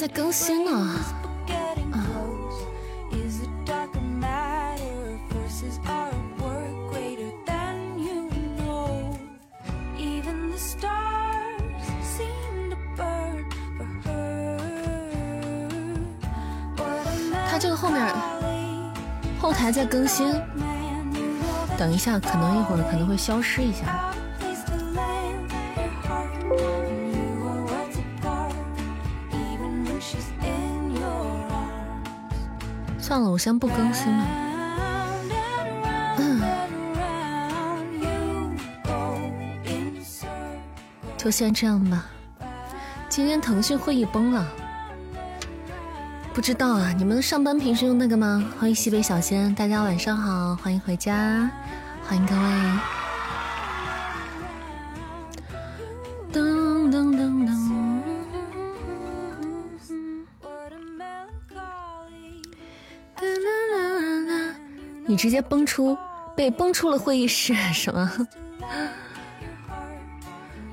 在更新呢。他这个后面后台在更新，等一下，可能一会儿可能会消失一下。我先不更新了。就先这样吧。今天腾讯会议崩了，不知道啊？你们上班平时用那个吗？欢迎西北小仙，大家晚上好，欢迎回家，欢迎各位。直接崩出，被崩出了会议室 是吗？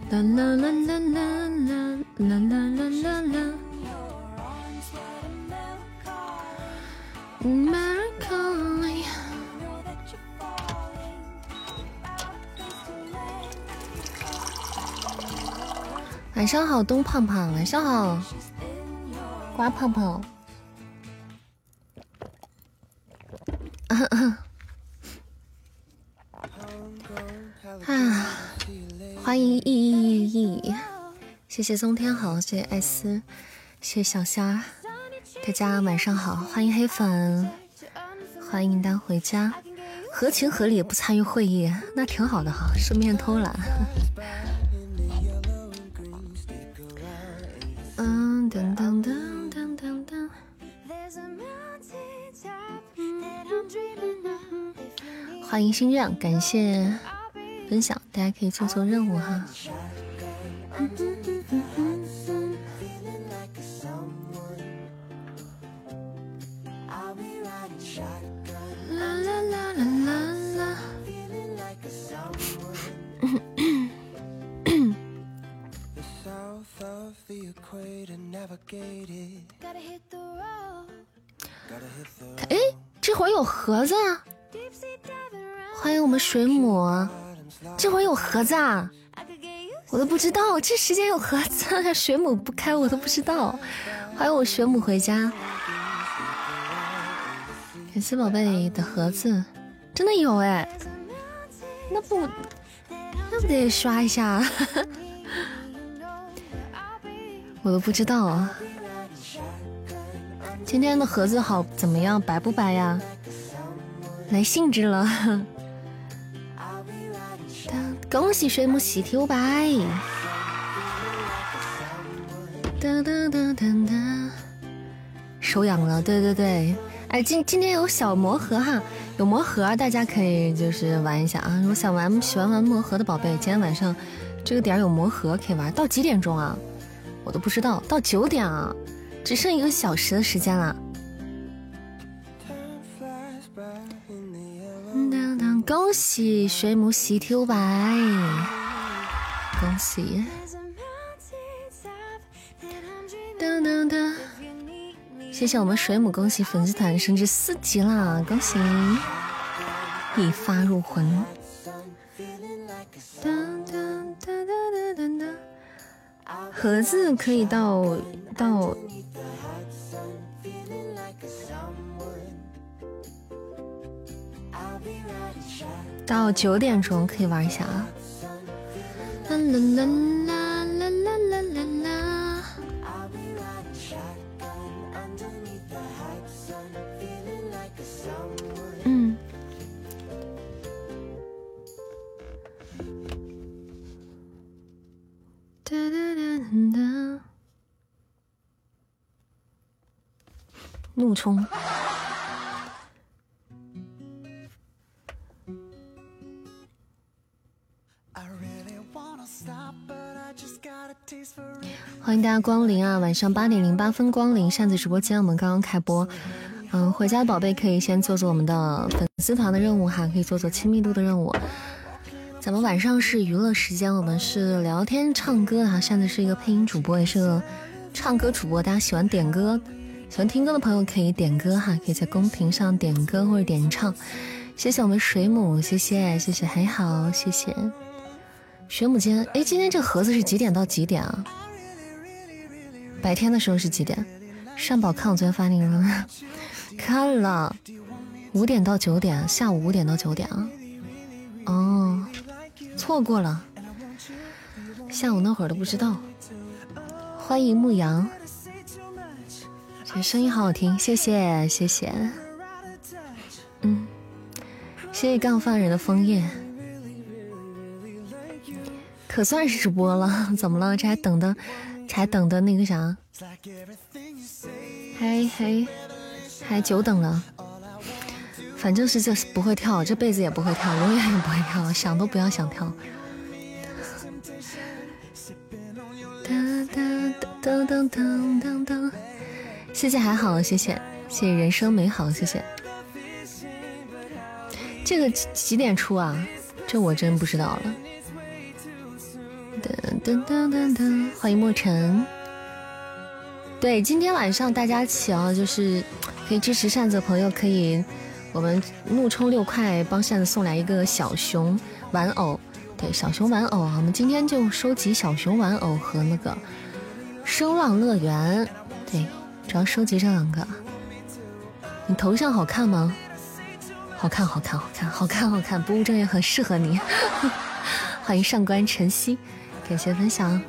啦啦啦啦啦啦啦啦啦啦。晚上好，东胖胖，晚上好，瓜胖胖。谢谢宗天豪，谢谢艾斯，谢谢小虾，大家晚上好，欢迎黑粉，欢迎丹回家，合情合理不参与会议，那挺好的哈，顺便偷懒。嗯，噔噔噔。欢迎心愿，感谢分享，大家可以做做任务哈。哎，这会儿有盒子啊！欢迎我们水母，这会儿有盒子啊！我都不知道这时间有盒子，水母不开我都不知道。欢迎我水母回家，感谢宝贝的盒子，真的有哎！那不那不得刷一下？我都不知道啊！今天的盒子好怎么样？白不白呀？来兴致了！恭喜水母喜提五百！哒哒哒哒哒，手痒了，对对对，哎，今今天有小魔盒哈，有魔盒，大家可以就是玩一下啊！如果想玩喜欢玩魔盒的宝贝，今天晚上这个点有魔盒可以玩，到几点钟啊？我都不知道，到九点啊，只剩一个小时的时间了。恭喜水母喜提五百，恭喜！噔噔噔，谢谢我们水母，恭喜粉丝团升至四级啦，恭喜！一发入魂。盒子可以到到。到九点钟可以玩一下啊！冲！欢迎大家光临啊！晚上八点零八分光临扇子直播间，我们刚刚开播。嗯，回家的宝贝可以先做做我们的粉丝团的任务哈，可以做做亲密度的任务。咱们晚上是娱乐时间，我们是聊天唱歌的哈。扇子是一个配音主播，也是个唱歌主播，大家喜欢点歌、喜欢听歌的朋友可以点歌哈，可以在公屏上点歌或者点唱。谢谢我们水母，谢谢谢谢还好，谢谢水母间。哎，今天这盒子是几点到几点啊？白天的时候是几点？善宝看我昨天发那个了，看了，五点到九点，下午五点到九点啊。哦，错过了，下午那会儿都不知道。欢迎牧羊，声音好好听，谢谢谢谢。嗯，谢谢杠饭人的枫叶，可算是直播了，怎么了？这还等的，还等的那个啥？还还还久等了，反正是这不会跳，这辈子也不会跳，永远也不会跳，想都不要想跳。噔噔噔噔噔噔噔，谢谢还好，谢谢谢谢人生美好，谢谢。这个几几点出啊？这我真不知道了。噔噔噔噔噔，欢迎莫尘。对，今天晚上大家起啊，就是可以支持扇子的朋友，可以我们怒充六块，帮扇子送来一个小熊玩偶。对，小熊玩偶啊，我们今天就收集小熊玩偶和那个声浪乐园。对，主要收集这两个。你头像好看吗？好看，好看，好看，好看，好看，不务正业很适合你。欢迎上官晨曦，感谢分享。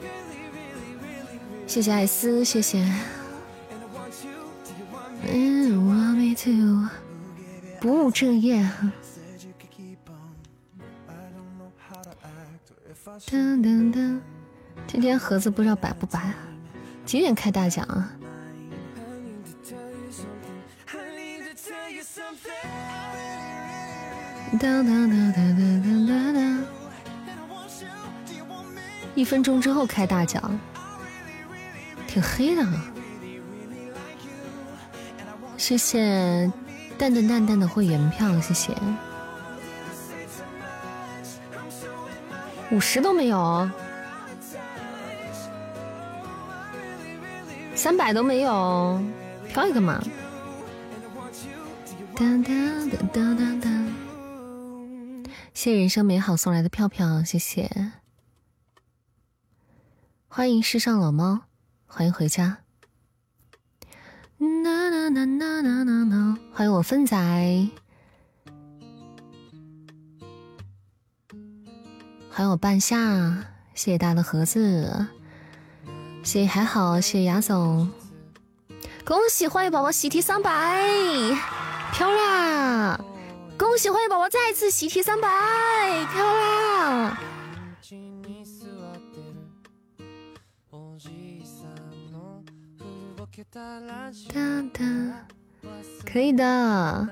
谢谢艾斯，谢谢。嗯不务正业。噔噔噔，今天盒子不知道摆不摆？几点开大奖啊？哒哒哒哒哒哒哒。一分钟之后开大奖。挺黑的，谢谢淡淡淡淡的会员票，谢谢，五十都没有，三百都没有，飘一个嘛。当当当当当当，谢谢人生美好送来的票票，谢谢，欢迎世上老猫。欢迎回家，欢迎我芬仔，欢迎我半夏，谢谢大家的盒子，谢谢还好，谢谢雅总，恭喜欢迎宝宝喜提三百，漂亮！恭喜欢迎宝宝再次喜提三百，漂亮！哒哒，可以的，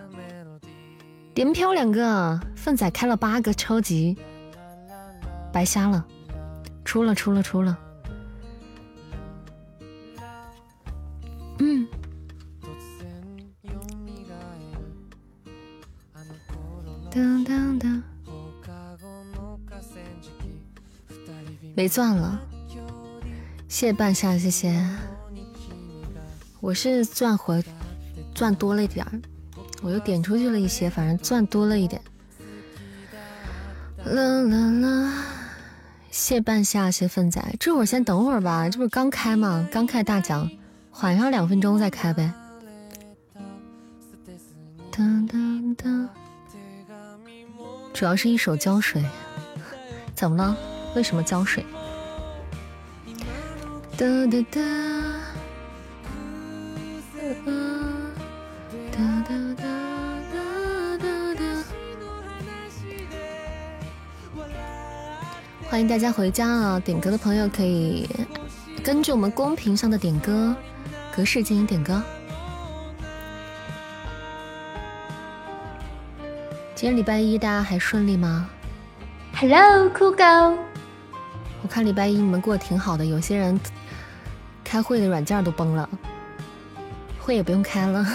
连飘两个，粪仔开了八个超级，白瞎了，出了出了出了，当当当，没钻了，谢半夏，谢谢。我是钻回钻多了一点儿，我又点出去了一些，反正钻多了一点。啦啦啦，谢半夏，谢粪仔，这会儿先等会儿吧，这不是刚开吗？刚开大奖，缓上两分钟再开呗。当当当，主要是一手浇水，怎么了？为什么浇水？哒哒哒。欢迎大家回家啊！点歌的朋友可以根据我们公屏上的点歌格式进行点歌。今天礼拜一大家还顺利吗？Hello，酷狗。我看礼拜一你们过得挺好的，有些人开会的软件都崩了。会也不用开了，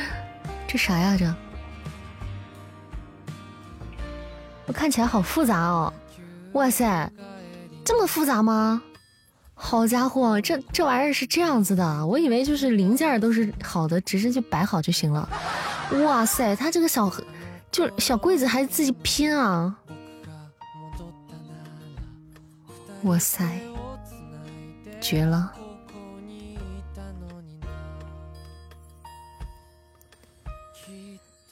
这啥呀？这我看起来好复杂哦！哇塞，这么复杂吗？好家伙，这这玩意儿是这样子的，我以为就是零件都是好的，只是就摆好就行了。哇塞，他这个小就小柜子还自己拼啊！哇塞，绝了！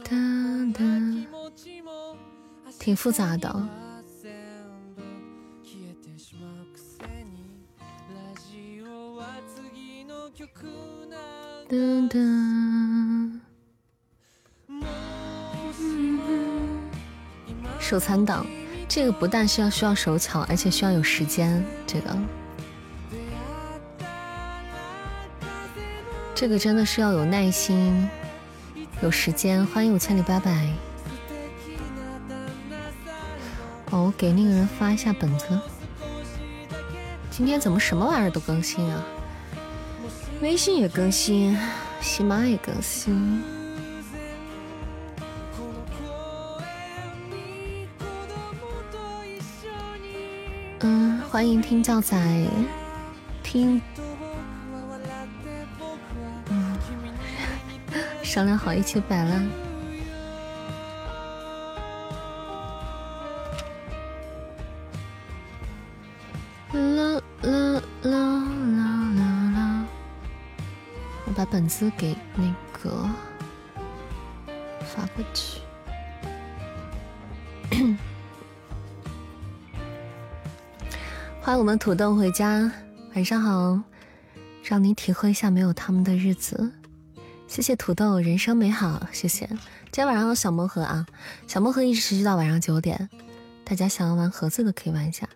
哒哒，挺复杂的。噔噔，手残党，这个不但是要需要手巧，而且需要有时间。这个，这个真的是要有耐心，有时间。欢迎五千里拜拜。哦，我给那个人发一下本子。今天怎么什么玩意儿都更新啊？微信也更新，喜马也更新。嗯，欢迎听教仔，听，商量好一起摆了。啦啦啦啦啦啦！我把本子给那个发过去。我们土豆回家，晚上好，让你体会一下没有他们的日子。谢谢土豆，人生美好，谢谢。今天晚上有小魔盒啊，小魔盒一直持续到晚上九点，大家想要玩盒子的可以玩一下。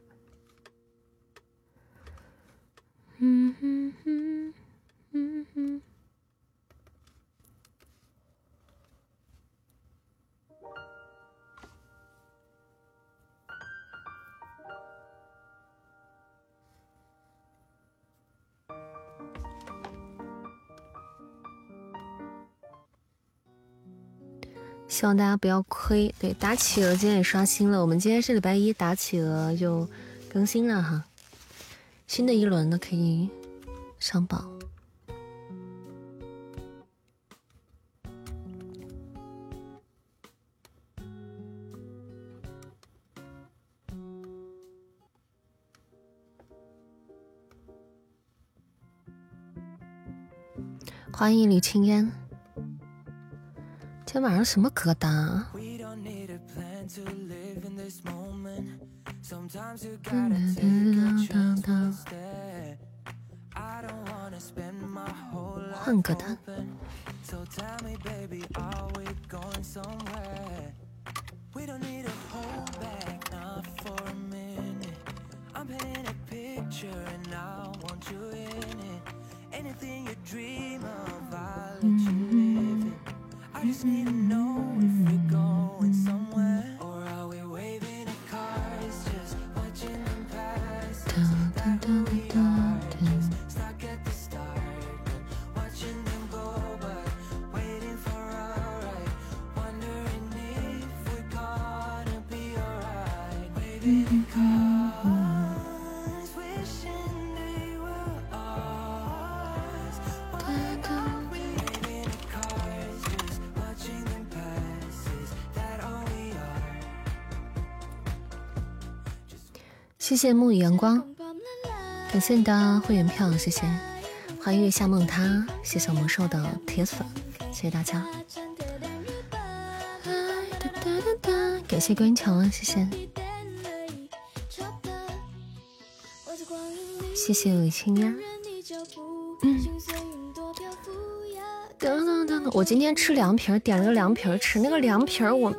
希望大家不要亏。对，打企鹅今天也刷新了，我们今天是礼拜一，打企鹅就更新了哈。新的一轮的可以上榜。欢迎李青烟。今天晚上什么歌单？换歌单。me no. 谢沐雨阳光，感谢你的会员票，谢谢，欢迎月下梦他，谢谢魔兽的铁粉，谢谢大家，感谢关桥，谢谢，谢谢李青烟，嗯。等等等等，我今天吃凉皮儿，点了个凉皮儿吃。那个凉皮儿我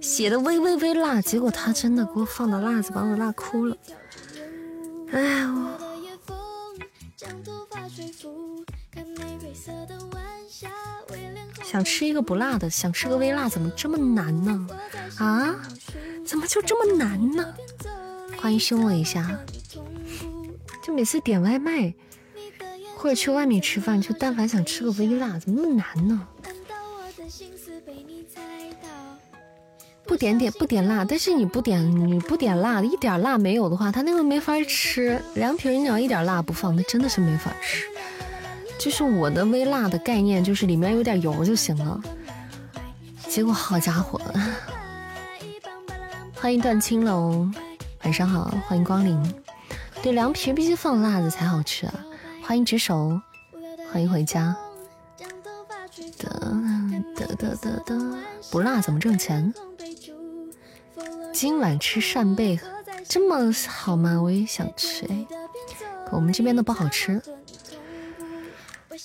写的微微微辣，结果他真的给我放的辣子把我辣哭了。哎，我想吃一个不辣的，想吃个微辣，怎么这么难呢？啊，怎么就这么难呢？欢迎凶我一下，就每次点外卖。或者去外面吃饭，就但凡想吃个微辣，怎么那么难呢？不点点不点辣，但是你不点你不点辣，一点辣没有的话，它那个没法吃。凉皮儿你要一点辣不放，那真的是没法吃。就是我的微辣的概念，就是里面有点油就行了。结果好家伙，欢迎段青龙，晚上好，欢迎光临。对，凉皮必须放辣子才好吃啊！欢迎执手，欢迎回家。得得得得得，不辣怎么挣钱？今晚吃扇贝，这么好吗？我也想吃哎，我们这边的不好吃。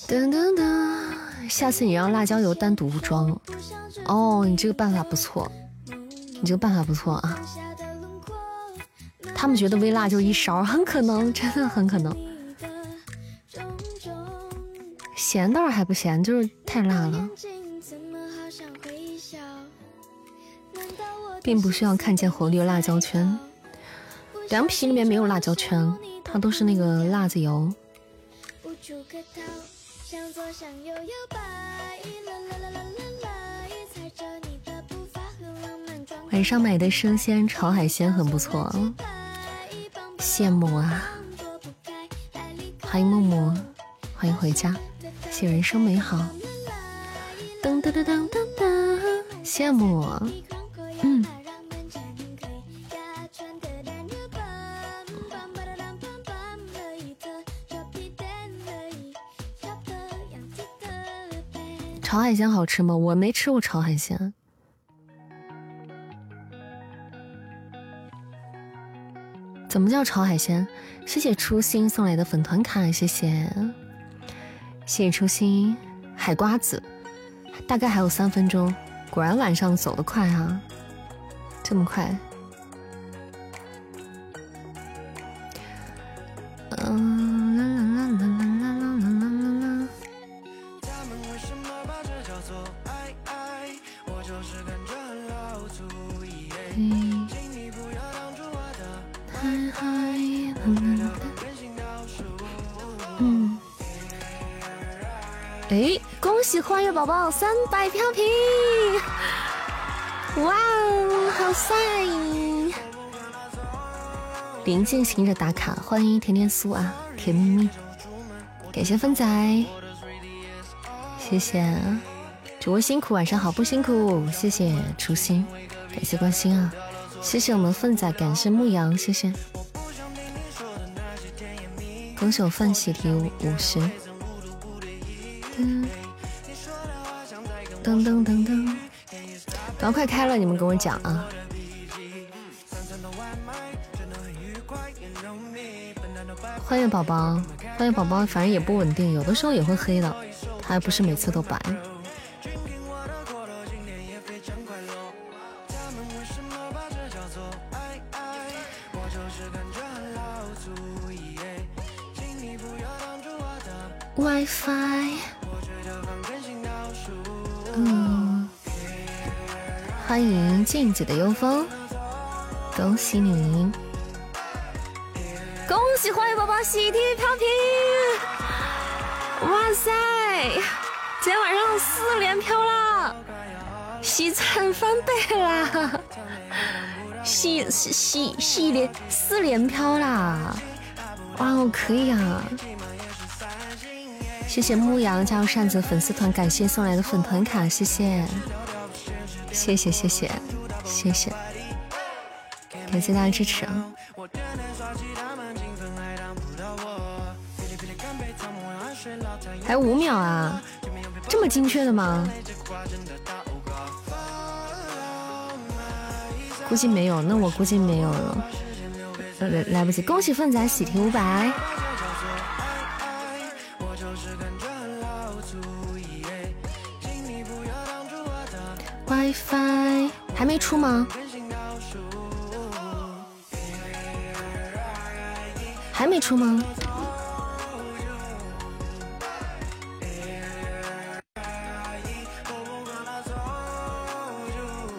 噔噔噔，下次你让辣椒油单独装。哦，你这个办法不错，你这个办法不错啊。他们觉得微辣就一勺，很可能，真的很可能。咸倒是还不咸，就是太辣了。并不需要看见红绿辣椒圈，凉皮里面没有辣椒圈，它都是那个辣子油。晚上买的生鲜炒海鲜很不错，羡慕啊！欢迎默默，欢迎回家，谢人生美好。噔噔噔噔噔噔，羡慕。炒海鲜好吃吗？我没吃过炒海鲜。怎么叫炒海鲜？谢谢初心送来的粉团卡，谢谢，谢谢初心。海瓜子，大概还有三分钟。果然晚上走得快啊，这么快？嗯啦啦啦啦啦啦啦啦啦啦啦！他们为什么把这叫做爱爱？我就是干这老粗。请你不要挡住我的爱爱。嗯。哎，恭喜幻月宝宝三百飘屏！哇哦，好帅！临近行者打卡，欢迎甜甜酥啊，甜蜜蜜，感谢芬仔，谢谢主播辛苦，晚上好不辛苦，谢谢初心，感谢关心啊。谢谢我们凤仔，感谢牧羊，谢谢。恭喜我凤喜提五十。噔噔噔噔，刚快开了，你们跟我讲啊。欢迎宝宝，欢迎宝宝，反正也不稳定，有的时候也会黑的，它还不是每次都白。WiFi，欢迎静子的幽风，恭喜你，恭喜花月宝宝喜提飘屏，哇塞，今天晚上四连飘啦，喜惨翻倍啦，喜喜喜喜连四连飘啦，哇哦，可以啊。谢谢牧羊加入扇子粉丝团，感谢送来的粉团卡，谢谢，谢谢谢谢谢谢，感谢大家支持啊！还有五秒啊，这么精确的吗？估计没有，那我估计没有了，来来不及，恭喜凤仔喜提五百。WiFi 还没出吗？还没出吗？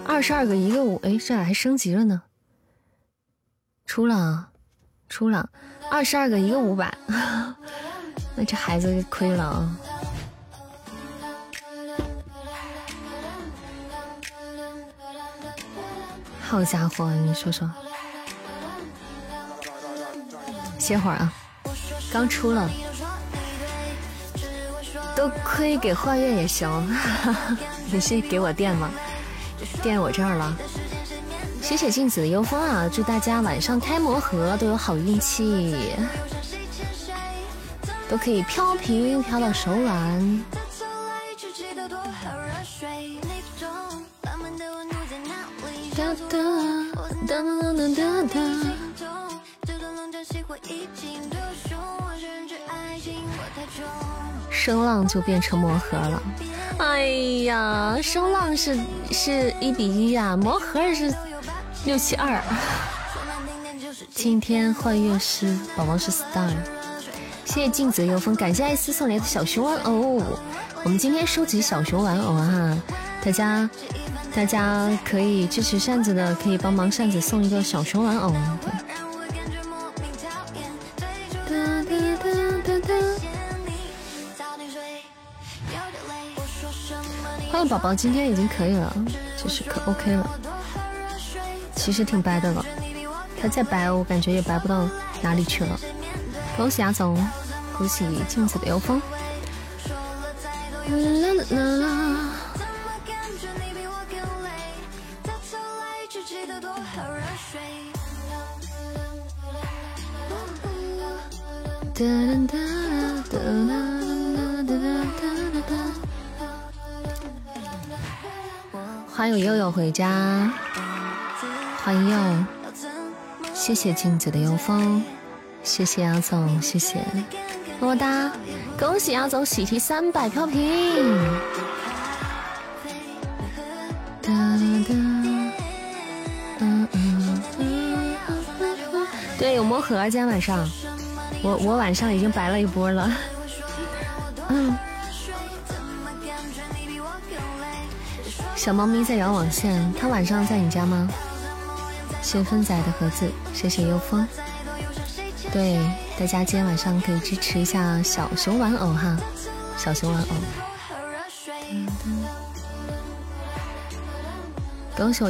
二十二个一个五，哎，这俩还升级了呢。出了，出了，二十二个一个五百，那这孩子亏了啊。好家伙，你说说，歇会儿啊，刚出了，都可以给幻月也行，你是给我垫吗？垫我这儿了，谢谢镜子的幽风啊！祝大家晚上开魔盒都有好运气，都可以飘屏飘到手软。声浪就变成魔盒了，哎呀，声浪是是一比一啊，魔盒是六七二。今天幻乐师宝宝是 star，谢谢镜子幽风，感谢艾斯送来的小熊玩偶。我们今天收集小熊玩偶哈，大家大家可以支持扇子的，可以帮忙扇子送一个小熊玩偶。欢迎宝宝，今天已经可以了，就是可 OK 了。其实挺白的了，他再白，我感觉也白不到哪里去了。恭喜阿总，恭喜镜子的妖风。啦啦啦啦。欢迎悠悠回家，欢迎悠，谢谢镜子的幽风，谢谢阿总，谢谢。么么哒，恭喜阿总喜提三百飘屏。哒哒，嗯嗯嗯，对，有魔盒，今天晚上，我我晚上已经白了一波了，嗯。小猫咪在摇网线，它晚上在你家吗？谢分仔的盒子，谢谢幽风。对，大家今天晚上可以支持一下小熊玩偶哈，小熊玩偶。恭喜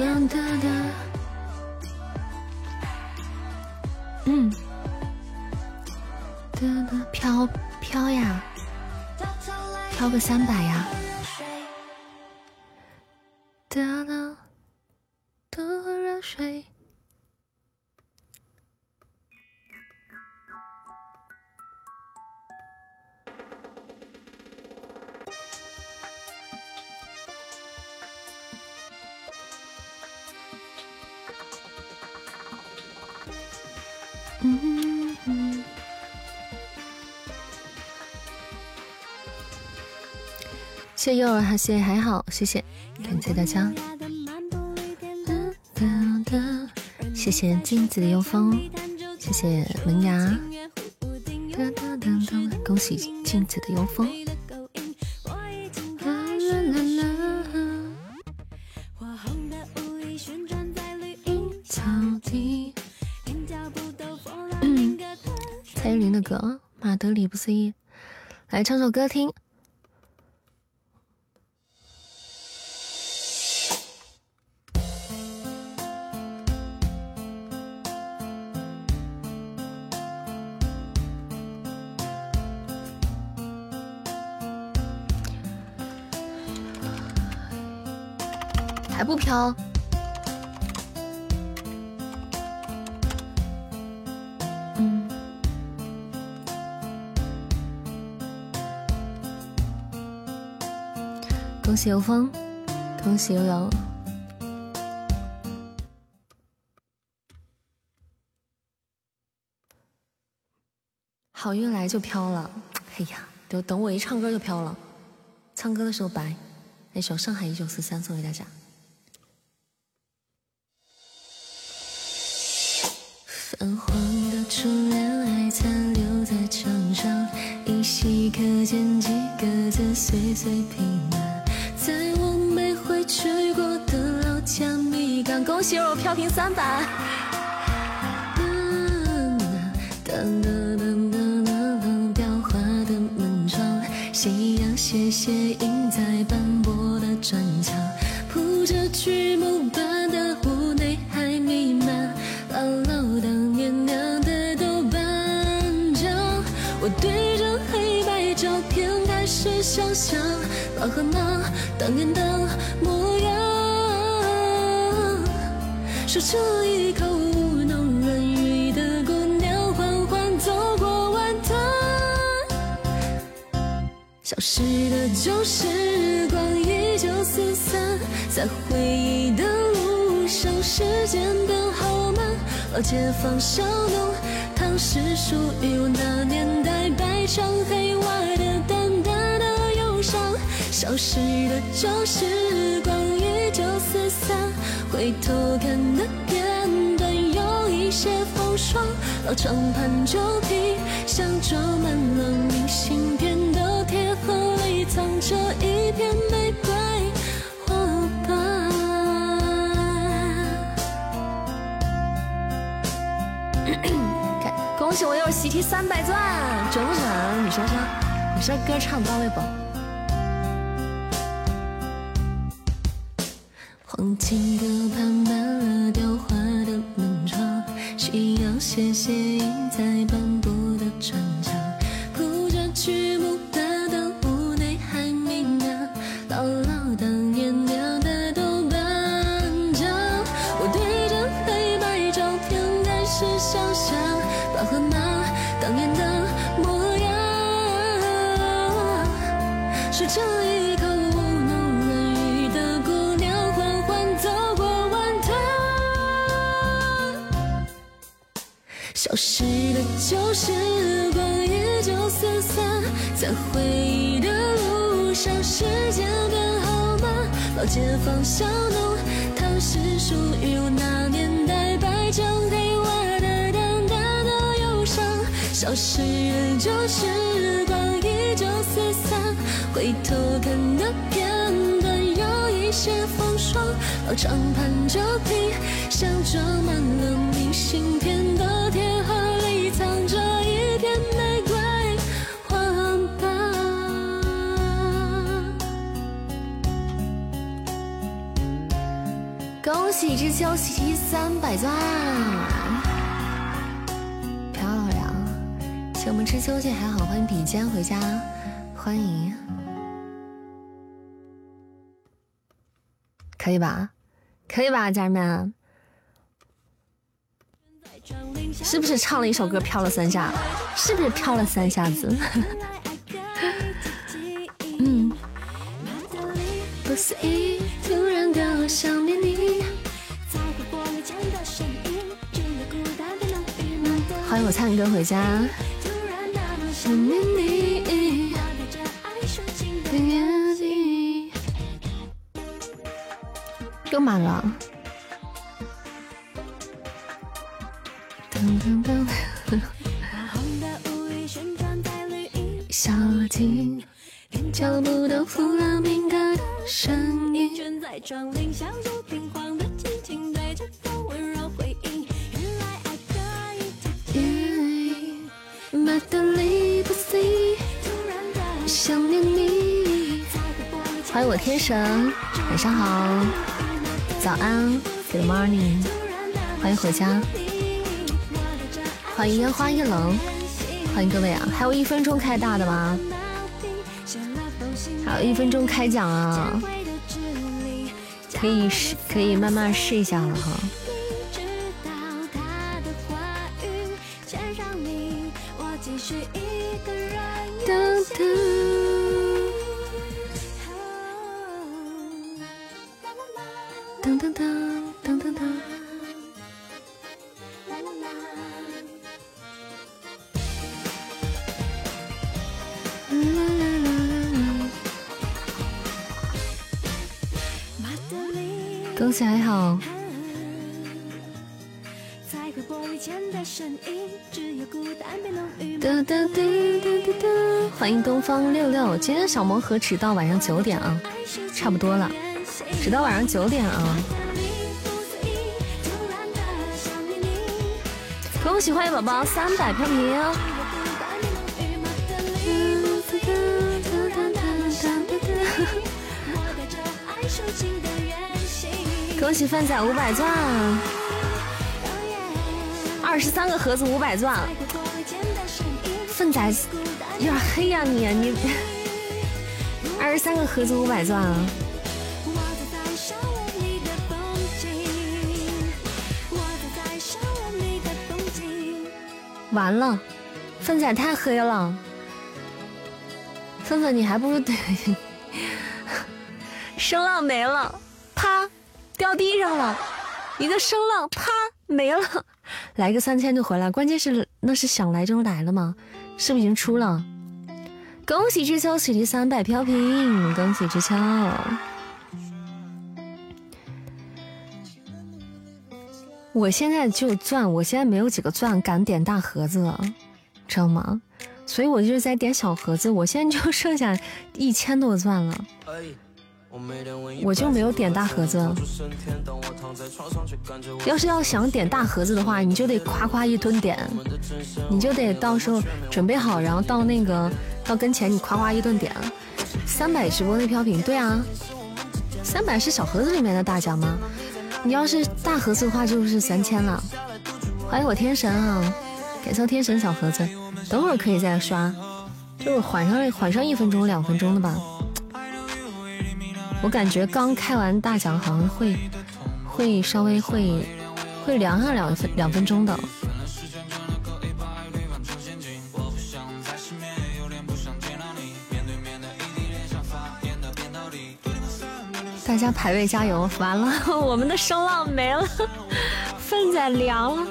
哒哒哒，嗯，哒哒飘飘呀，飘个三百呀，哒哒的热水。谢幼儿哈，谢谢还好，谢谢，感谢大家。谢谢镜子的幽风，谢谢门牙。恭喜镜子的幽风。蔡依林的歌，马德里不思议，来唱首歌听。喜有风，恭喜悠悠，好运来就飘了。哎呀，等等我一唱歌就飘了，唱歌的时候白。那首《上海一九四三》送给大家。三百。解放小弄堂是属于我那年代，白墙黑瓦的淡淡的忧伤。消失的旧时光依旧四散，回头看的片段有一些风霜。老长盘旧皮箱装满了明信片的铁盒里藏着一片三百钻，准不准？你说说，你说歌唱到位不？消失的旧时光一九四三，在回忆的路上，时间变好慢。老街坊小弄堂是属于我那年代，白墙黑瓦的淡淡的忧伤。消失的旧时光一九四三，回头看的片段有一些风霜。老长盘旧皮箱装满了明信片的铁恭喜知秋喜提三百钻，漂亮！谢我们知秋姐还好，欢迎比肩回家，欢迎，可以吧？可以吧，家人们？是不是唱了一首歌飘了三下？是不是飘了三下子？嗯。不思议，突然的想念我唱歌回家。又满了。噔噔噔。小径脚步都的声音。欢迎我天神，晚上好，早安，Good morning，欢迎回家，欢迎烟花易冷，欢迎各位啊！还有一分钟开大的吗？还有一分钟开奖啊！可以试，可以慢慢试一下了哈。哒哒哒哒哒哒，欢迎东方六六，今天小魔盒只到晚上九点啊，差不多了，只到晚上九点啊。恭喜欢迎宝宝三百飘屏。恭喜范仔五百钻，二十三个盒子五百钻。粪仔有点黑呀你你，二十三个盒子五百钻。完了，粪仔太黑了，粪粪你还不如对，声浪没了，啪，掉地上了，一个声浪啪没了，来个三千就回来，关键是那是想来就来了吗？是不是已经出了？恭喜知秋喜提三百飘屏，恭喜知秋。我现在就钻，我现在没有几个钻敢点大盒子，知道吗？所以我就是在点小盒子。我现在就剩下一千多钻了，我就没有点大盒子。要是要想点大盒子的话，你就得夸夸一顿点，你就得到时候准备好，然后到那个到跟前你夸夸一顿点。三百直播那飘屏，对啊，三百是小盒子里面的大奖吗？你要是大盒子的话，就是三千了。欢迎我天神啊，感谢天神小盒子，等会可以再刷，就是缓上缓上一分钟两分钟的吧。我感觉刚开完大奖，好像会会稍微会会凉上两分两分钟的。大家排位加油！完了，我们的声浪没了，粪仔凉了。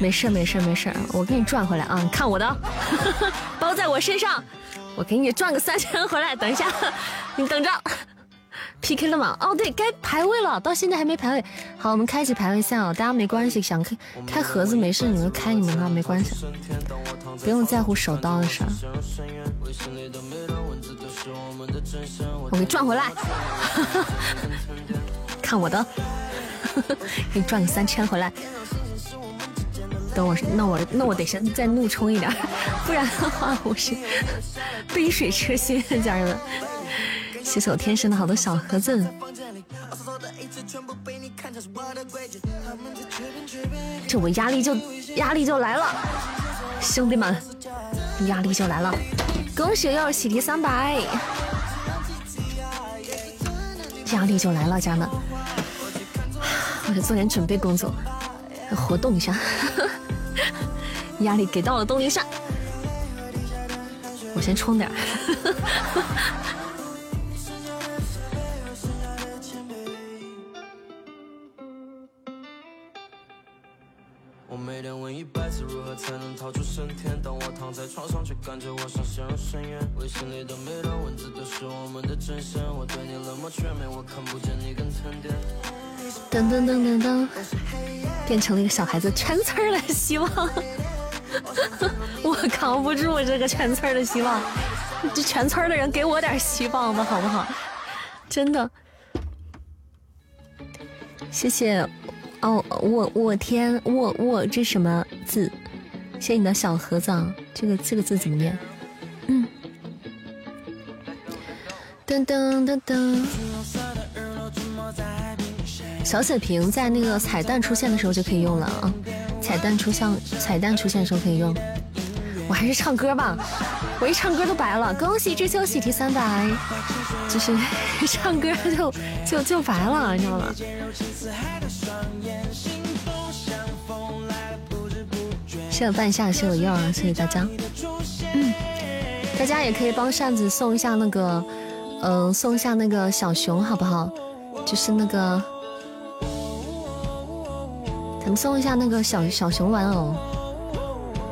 没事没事没事，我给你赚回来啊！看我的，包在我身上，我给你赚个三千回来。等一下，你等着。PK 了吗？哦，对该排位了，到现在还没排位。好，我们开启排位赛哦。大家没关系，想开开盒子没事，你们开你们的没关系，不用在乎手刀的事儿。我给你赚回来，看我的，给你赚个三千回来。等我，那我那我得先再怒冲一点，不然的话我是杯水车薪，家人们。谢谢我天生的好多小盒子，这我压力就压力就来了，兄弟们，压力就来了。恭喜又喜提三百，压力就来了，家人们，我得做点准备工作，活动一下，压力给到了动力扇，我先充点。我每天问一百次，如何才能逃出升天？当我躺在床上，却感觉我像陷入深渊。微信里的每段文字都是我们的真相。我对你冷漠，却没我看不见你。更沉淀噔噔噔噔噔，变成了一个小孩子全村的希望。我扛不住这个全村的希望，就全村的人给我点希望吧，好不好？真的谢谢。哦，我我天，我我这什么字？谢谢你的小盒子，啊，这个这个字怎么念？嗯，噔噔噔噔。小血瓶在那个彩蛋出现的时候就可以用了啊！彩蛋出现，彩蛋出现的时候可以用。我还是唱歌吧，我一唱歌都白了。恭喜知秋喜提三百，就是唱歌就就就白了，你知道吗？谢谢半夏，谢谢幺啊，谢谢大家。嗯，大家也可以帮扇子送一下那个，嗯，送一下那个小熊，好不好？就是那个，咱们送一下那个小小熊玩偶。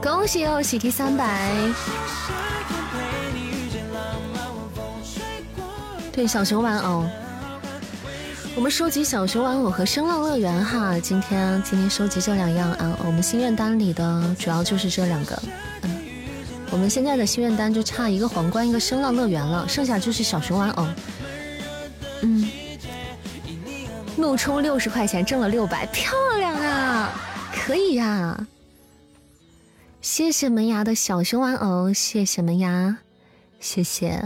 恭喜哦，喜提三百。对，小熊玩偶。我们收集小熊玩偶和声浪乐园哈，今天今天收集这两样啊，我们心愿单里的主要就是这两个，嗯，我们现在的心愿单就差一个皇冠一个声浪乐园了，剩下就是小熊玩偶，嗯，怒充六十块钱挣了六百，漂亮啊，可以呀，谢谢门牙的小熊玩偶，谢谢门牙，谢谢。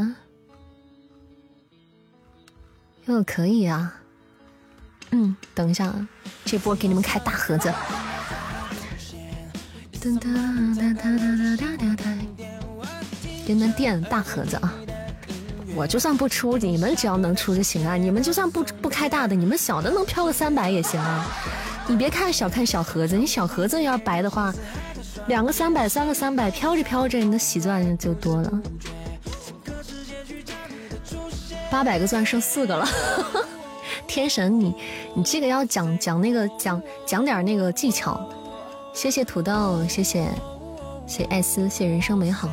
我可以啊。嗯，等一下啊，这波给你们开大盒子。噔噔噔噔噔噔噔噔，给你们垫大盒子啊！我就算不出，你们只要能出就行啊！你们就算不不开大的，你们小的能飘个三百也行啊！你别看小看小盒子，你小盒子要白的话，两个三百，三个三百，飘着飘着，你的喜钻就多了。八百个钻剩四个了，天神你。你这个要讲讲那个讲讲点那个技巧，谢谢土豆，谢谢谢艾斯，谢人生美好。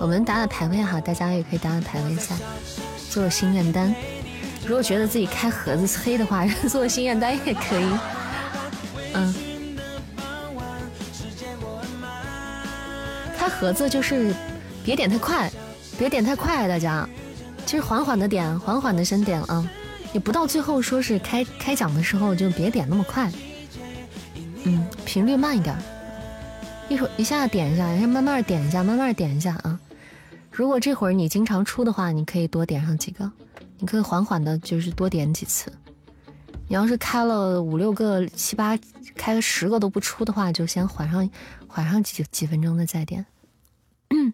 我们打打排位哈，大家也可以打打排位赛，做个心愿单。如果觉得自己开盒子黑的话，做个心愿单也可以。嗯，盒子就是别点太快，别点太快，大家就是缓缓的点，缓缓的先点啊。也不到最后说是开开奖的时候就别点那么快，嗯，频率慢一点，一会儿一下点一下，先慢慢点一下，慢慢点一下啊。如果这会儿你经常出的话，你可以多点上几个，你可以缓缓的，就是多点几次。你要是开了五六个、七八，开个十个都不出的话，就先缓上缓上几几分钟的再点，嗯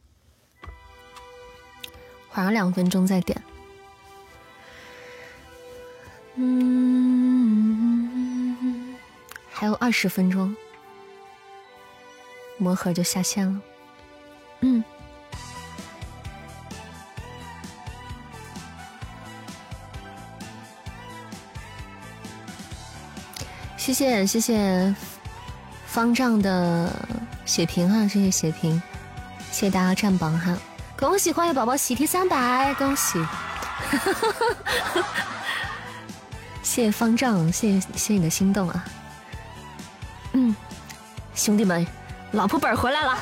缓上两分钟再点。嗯，还有二十分钟，魔盒就下线了。嗯，谢谢谢谢方丈的血瓶啊，谢谢血瓶，谢谢大家占榜哈，恭喜欢迎宝宝喜提三百，恭喜。谢谢方丈，谢谢谢谢你的心动啊！嗯，兄弟们，老婆本回来了，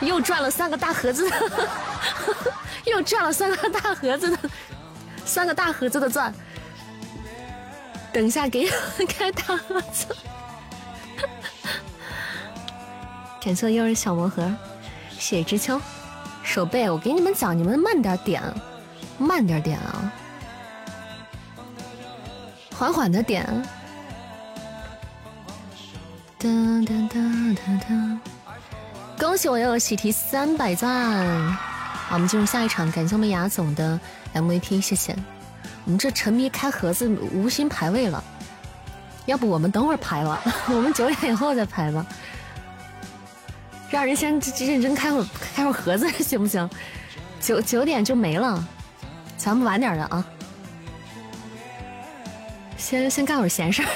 又赚了三个大盒子，又赚了三个大盒子的，三个大盒子的钻。等一下给 开大盒子，感谢幼儿小魔盒，谢谢知秋，手背，我给你们讲，你们慢点点，慢点点啊。缓缓的点，哒哒哒哒哒！恭喜我又喜提三百钻，好，我们进入下一场，感谢我们雅总的 MVP，谢谢。我们这沉迷开盒子，无心排位了，要不我们等会儿排吧，我们九点以后再排吧，让人先认真开会开会盒子 行不行？九九点就没了，咱们晚点的啊。先先干会儿闲事儿，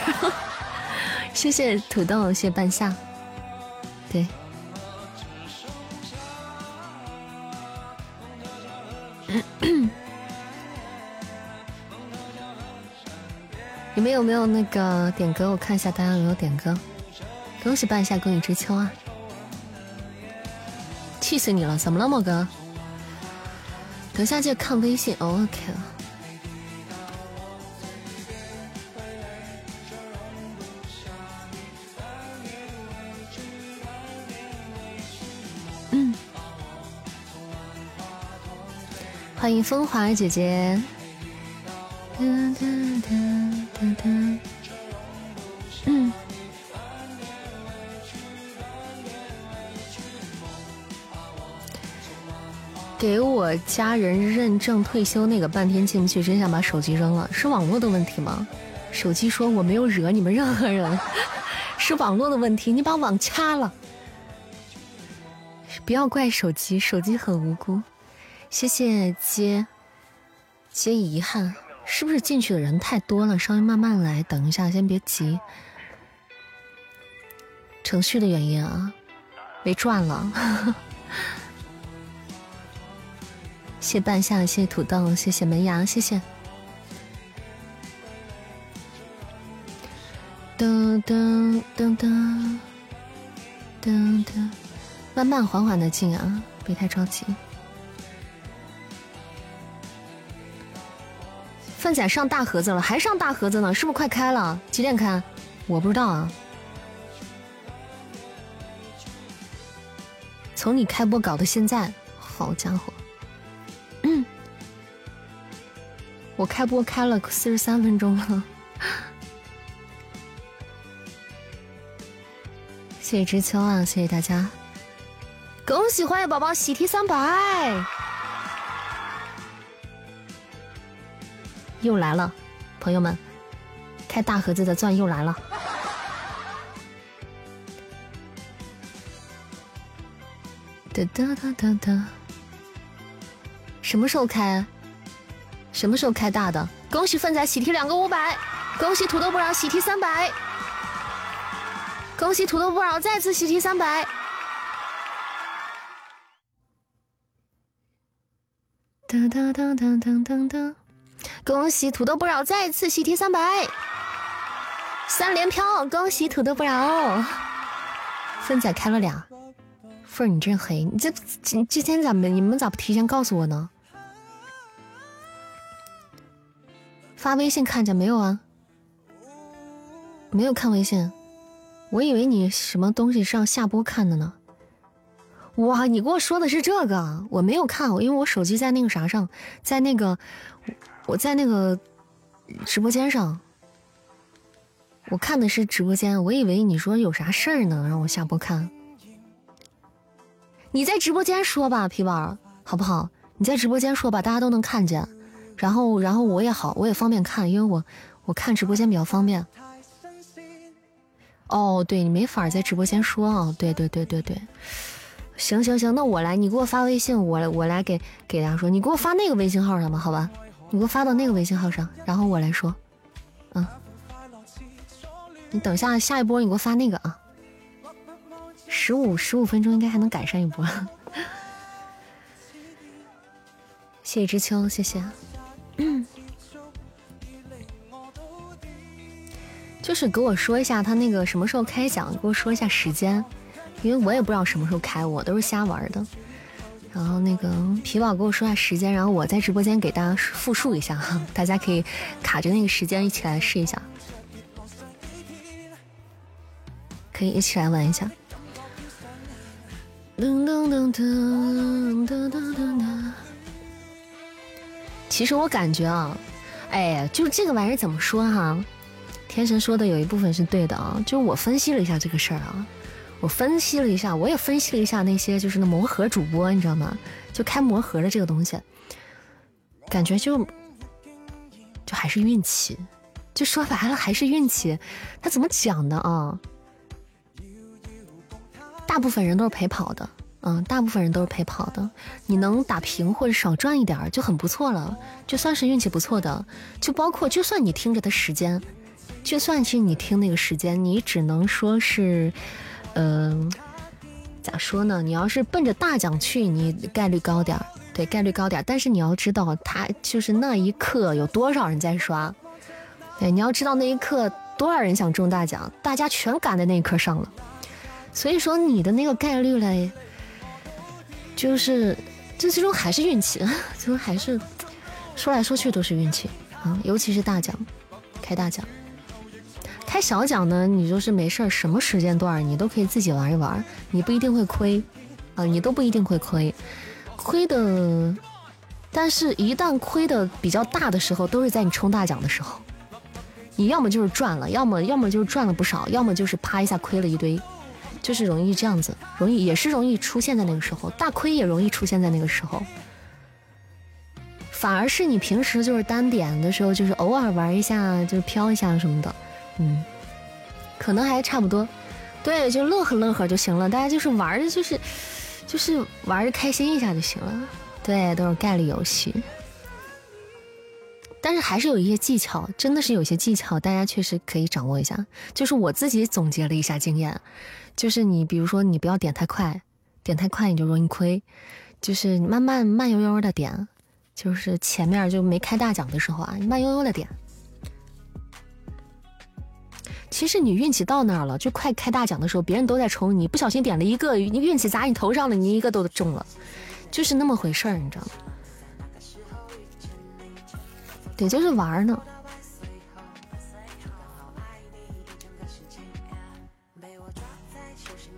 谢谢土豆，谢谢半夏，对，你们有没有那个点歌？我看一下大家有没有点歌。恭喜半夏，恭喜知秋啊！气死你了，怎么了，莫哥？等下就看微信，OK 了。欢迎风华姐姐。嗯。给我家人认证退休那个半天进不去，真想把手机扔了。是网络的问题吗？手机说我没有惹你们任何人，是网络的问题。你把网掐了，不要怪手机，手机很无辜。谢谢接接遗憾，是不是进去的人太多了？稍微慢慢来，等一下，先别急。程序的原因啊，没转了。谢半夏，谢土豆，谢谢门牙，谢谢。噔噔噔噔噔噔，慢慢缓缓的进啊，别太着急。范仔上大盒子了，还上大盒子呢，是不是快开了？几点开？我不知道啊。从你开播搞到现在，好家伙！我开播开了四十三分钟了，谢谢知秋啊，谢谢大家，恭喜欢迎宝宝喜提三百，又来了，朋友们，开大盒子的钻又来了，哒哒哒哒哒，什么时候开？什么时候开大的？恭喜粪仔喜提两个五百，恭喜土豆不扰喜提三百，恭喜土豆不扰再次喜提三百。哒哒哒哒哒哒哒，恭喜土豆不扰再次喜提三百，三连飘，恭喜土豆不扰。粪仔开了俩，凤儿你真黑，你这之前咋没？你们咋不提前告诉我呢？发微信看见没有啊？没有看微信，我以为你什么东西上下播看的呢。哇，你跟我说的是这个，我没有看，因为我手机在那个啥上，在那个我在那个直播间上，我看的是直播间，我以为你说有啥事儿呢，让我下播看。你在直播间说吧，皮宝，好不好？你在直播间说吧，大家都能看见。然后，然后我也好，我也方便看，因为我我看直播间比较方便。哦，对你没法在直播间说啊，对对对对对，行行行，那我来，你给我发微信，我来我来给给大家说，你给我发那个微信号上吧，好吧，你给我发到那个微信号上，然后我来说，嗯，你等下下一波你给我发那个啊，十五十五分钟应该还能赶上一波，谢谢知秋，谢谢。就是给我说一下他那个什么时候开奖，给我说一下时间，因为我也不知道什么时候开，我都是瞎玩的。然后那个皮宝给我说下时间，然后我在直播间给大家复述一下哈，大家可以卡着那个时间一起来试一下，可以一起来玩一下。噔噔噔噔噔噔噔噔。其实我感觉啊，哎，就这个玩意儿怎么说哈？天神说的有一部分是对的啊，就我分析了一下这个事儿啊，我分析了一下，我也分析了一下那些就是那魔盒主播，你知道吗？就开魔盒的这个东西，感觉就就还是运气，就说白了还是运气。他怎么讲的啊？大部分人都是陪跑的。嗯，大部分人都是陪跑的，你能打平或者少赚一点就很不错了，就算是运气不错的。就包括，就算你听着的时间，就算是你听那个时间，你只能说是，嗯，咋说呢？你要是奔着大奖去，你概率高点儿，对，概率高点儿。但是你要知道，他就是那一刻有多少人在刷，对，你要知道那一刻多少人想中大奖，大家全赶在那一刻上了，所以说你的那个概率嘞。就是这最终还是运气，最终还是说来说去都是运气啊！尤其是大奖，开大奖，开小奖呢，你就是没事儿，什么时间段你都可以自己玩一玩，你不一定会亏啊，你都不一定会亏，亏的，但是一旦亏的比较大的时候，都是在你冲大奖的时候，你要么就是赚了，要么要么就是赚了不少，要么就是啪一下亏了一堆。就是容易这样子，容易也是容易出现在那个时候，大亏也容易出现在那个时候。反而是你平时就是单点的时候，就是偶尔玩一下，就是飘一下什么的，嗯，可能还差不多。对，就乐呵乐呵就行了，大家就是玩的，就是就是玩的开心一下就行了。对，都是概率游戏。但是还是有一些技巧，真的是有些技巧，大家确实可以掌握一下。就是我自己总结了一下经验，就是你比如说你不要点太快，点太快你就容易亏，就是慢慢慢悠悠的点，就是前面就没开大奖的时候啊，你慢悠悠的点。其实你运气到那儿了，就快开大奖的时候，别人都在抽你，不小心点了一个，你运气砸你头上了，你一个都中了，就是那么回事儿，你知道吗？对，就是玩儿呢。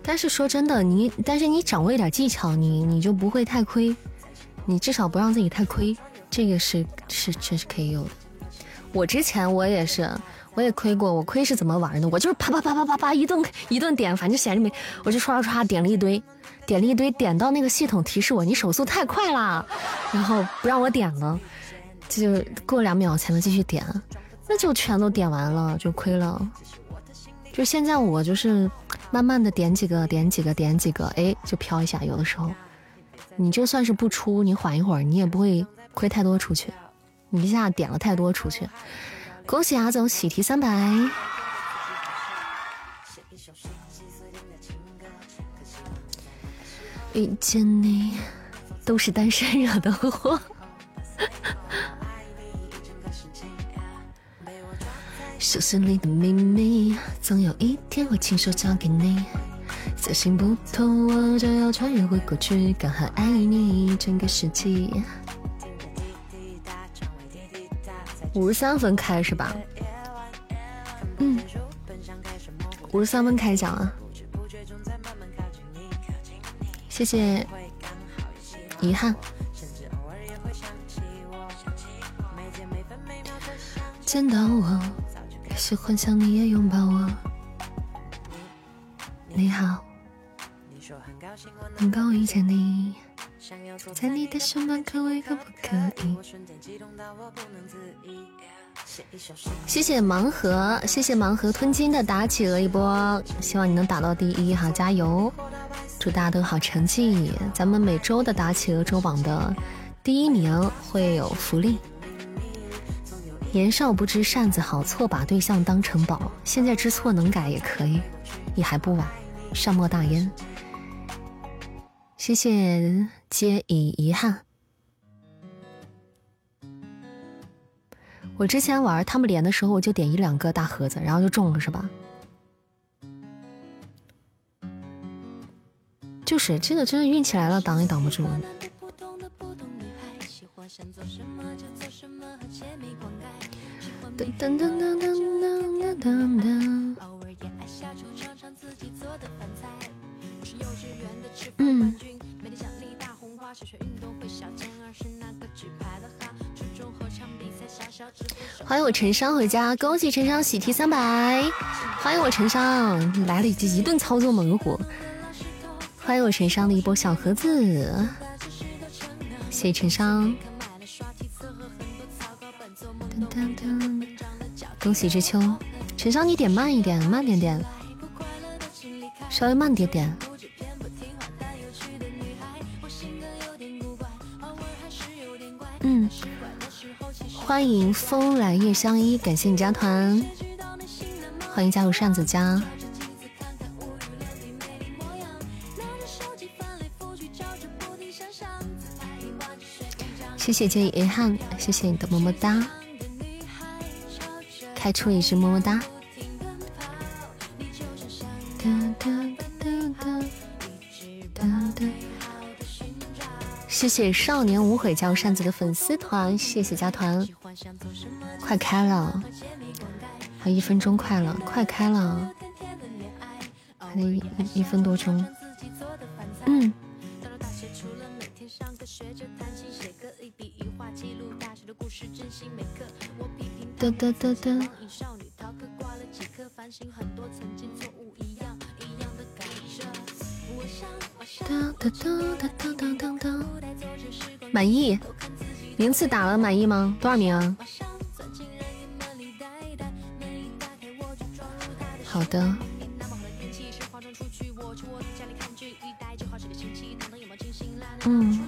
但是说真的，你但是你掌握一点技巧，你你就不会太亏，你至少不让自己太亏，这个是是这是可以有的。我之前我也是，我也亏过。我亏是怎么玩的？我就是啪啪啪啪啪啪一顿一顿点，反正闲着没，我就刷刷刷点了一堆，点了一堆，点到那个系统提示我你手速太快了，然后不让我点了，就过两秒才能继续点，那就全都点完了，就亏了。就现在我就是慢慢的点几个，点几个，点几个，哎，就飘一下。有的时候，你就算是不出，你缓一会儿，你也不会亏太多出去。你一下点了太多出去，恭喜阿总喜提三百。遇见你，都是单身惹的祸。手心里的秘密，总有一天会亲手交给你。在行不通，我就要穿越回过去，刚好爱你整个世纪。五十三分开是吧？嗯，五十三分开奖啊！谢谢，遗憾。见到我。喜欢想你也拥抱我。你好，能够遇见你，在你的身旁可为可不可以？谢谢盲盒，谢谢盲盒吞金的打企鹅一波，希望你能打到第一哈，加油！祝大家都好成绩。咱们每周的打企鹅周榜的第一名会有福利。年少不知扇子好，错把对象当成宝。现在知错能改也可以，也还不晚。善莫大焉。谢谢，皆以遗憾。我之前玩他们连的时候，我就点一两个大盒子，然后就中了，是吧？就是这个，真的运气来了，挡也挡不住。噔噔噔噔噔噔噔噔。嗯。欢迎我陈商回家，恭喜陈商喜提三百！欢迎我陈商来了一一顿操作猛虎，欢迎我陈商的一波小盒子，谢谢陈商。恭喜知秋，陈商你点慢一点，慢点点，稍微慢点点。嗯，欢迎风来叶相依，感谢你加团，欢迎加入扇子家。谢谢建议遗憾，谢谢你的么么哒。开出一只么么哒！谢谢少年无悔加入扇子的粉丝团，谢谢加团，快开了，还一分钟快了，快开了，还得一一分多钟，嗯。哒哒哒哒。满意？名次打了满意吗？多少名啊？好的。嗯。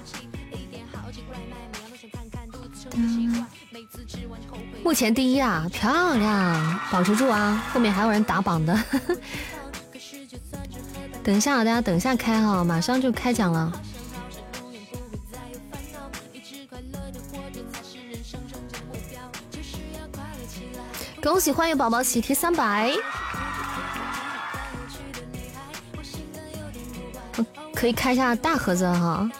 目前第一啊，漂亮，保持住啊，后面还有人打榜的。等一下，大家等一下开哈，马上就开奖了。恭喜欢迎宝宝喜提三百，可以开一下大盒子哈。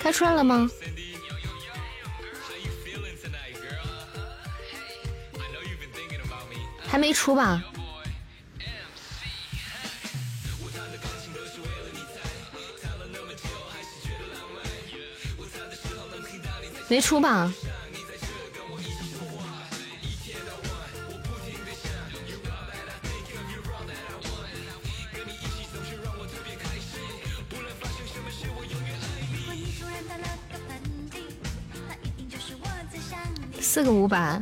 开出来了吗？还没出吧？没出吧？四个五百，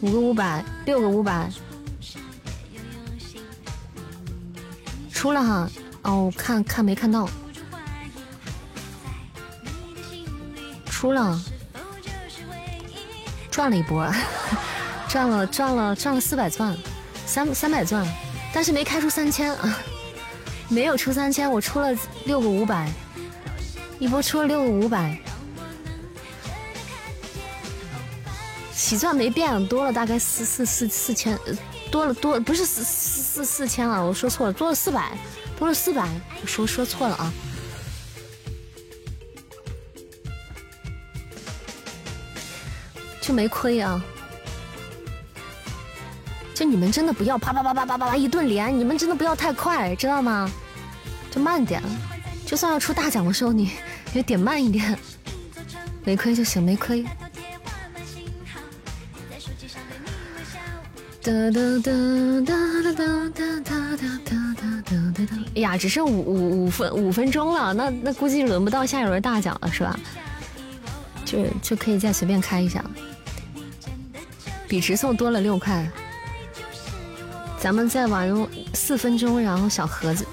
五个五百，六个五百，出了哈。哦，看看没看到？出了，赚了一波，赚了赚了赚了四百钻，三三百钻，但是没开出三千啊，没有出三千，我出了六个五百，一波出了六个五百，喜钻没变，多了大概四四四四千，多了多不是四四四四千了，我说错了，多了四百。多了四百，说说错了啊，就没亏啊。就你们真的不要啪啪啪啪啪啪一顿连，你们真的不要太快，知道吗？就慢点，就算要出大奖的时候，你也点慢一点，没亏就行，没亏。哒哒哒哒哒哒哒哒哒哒哒！哎呀，只剩五五五分五分钟了，那那估计轮不到下一轮大奖了，是吧？就就可以再随便开一下，比直送多了六块。咱们再玩四分钟，然后小盒子，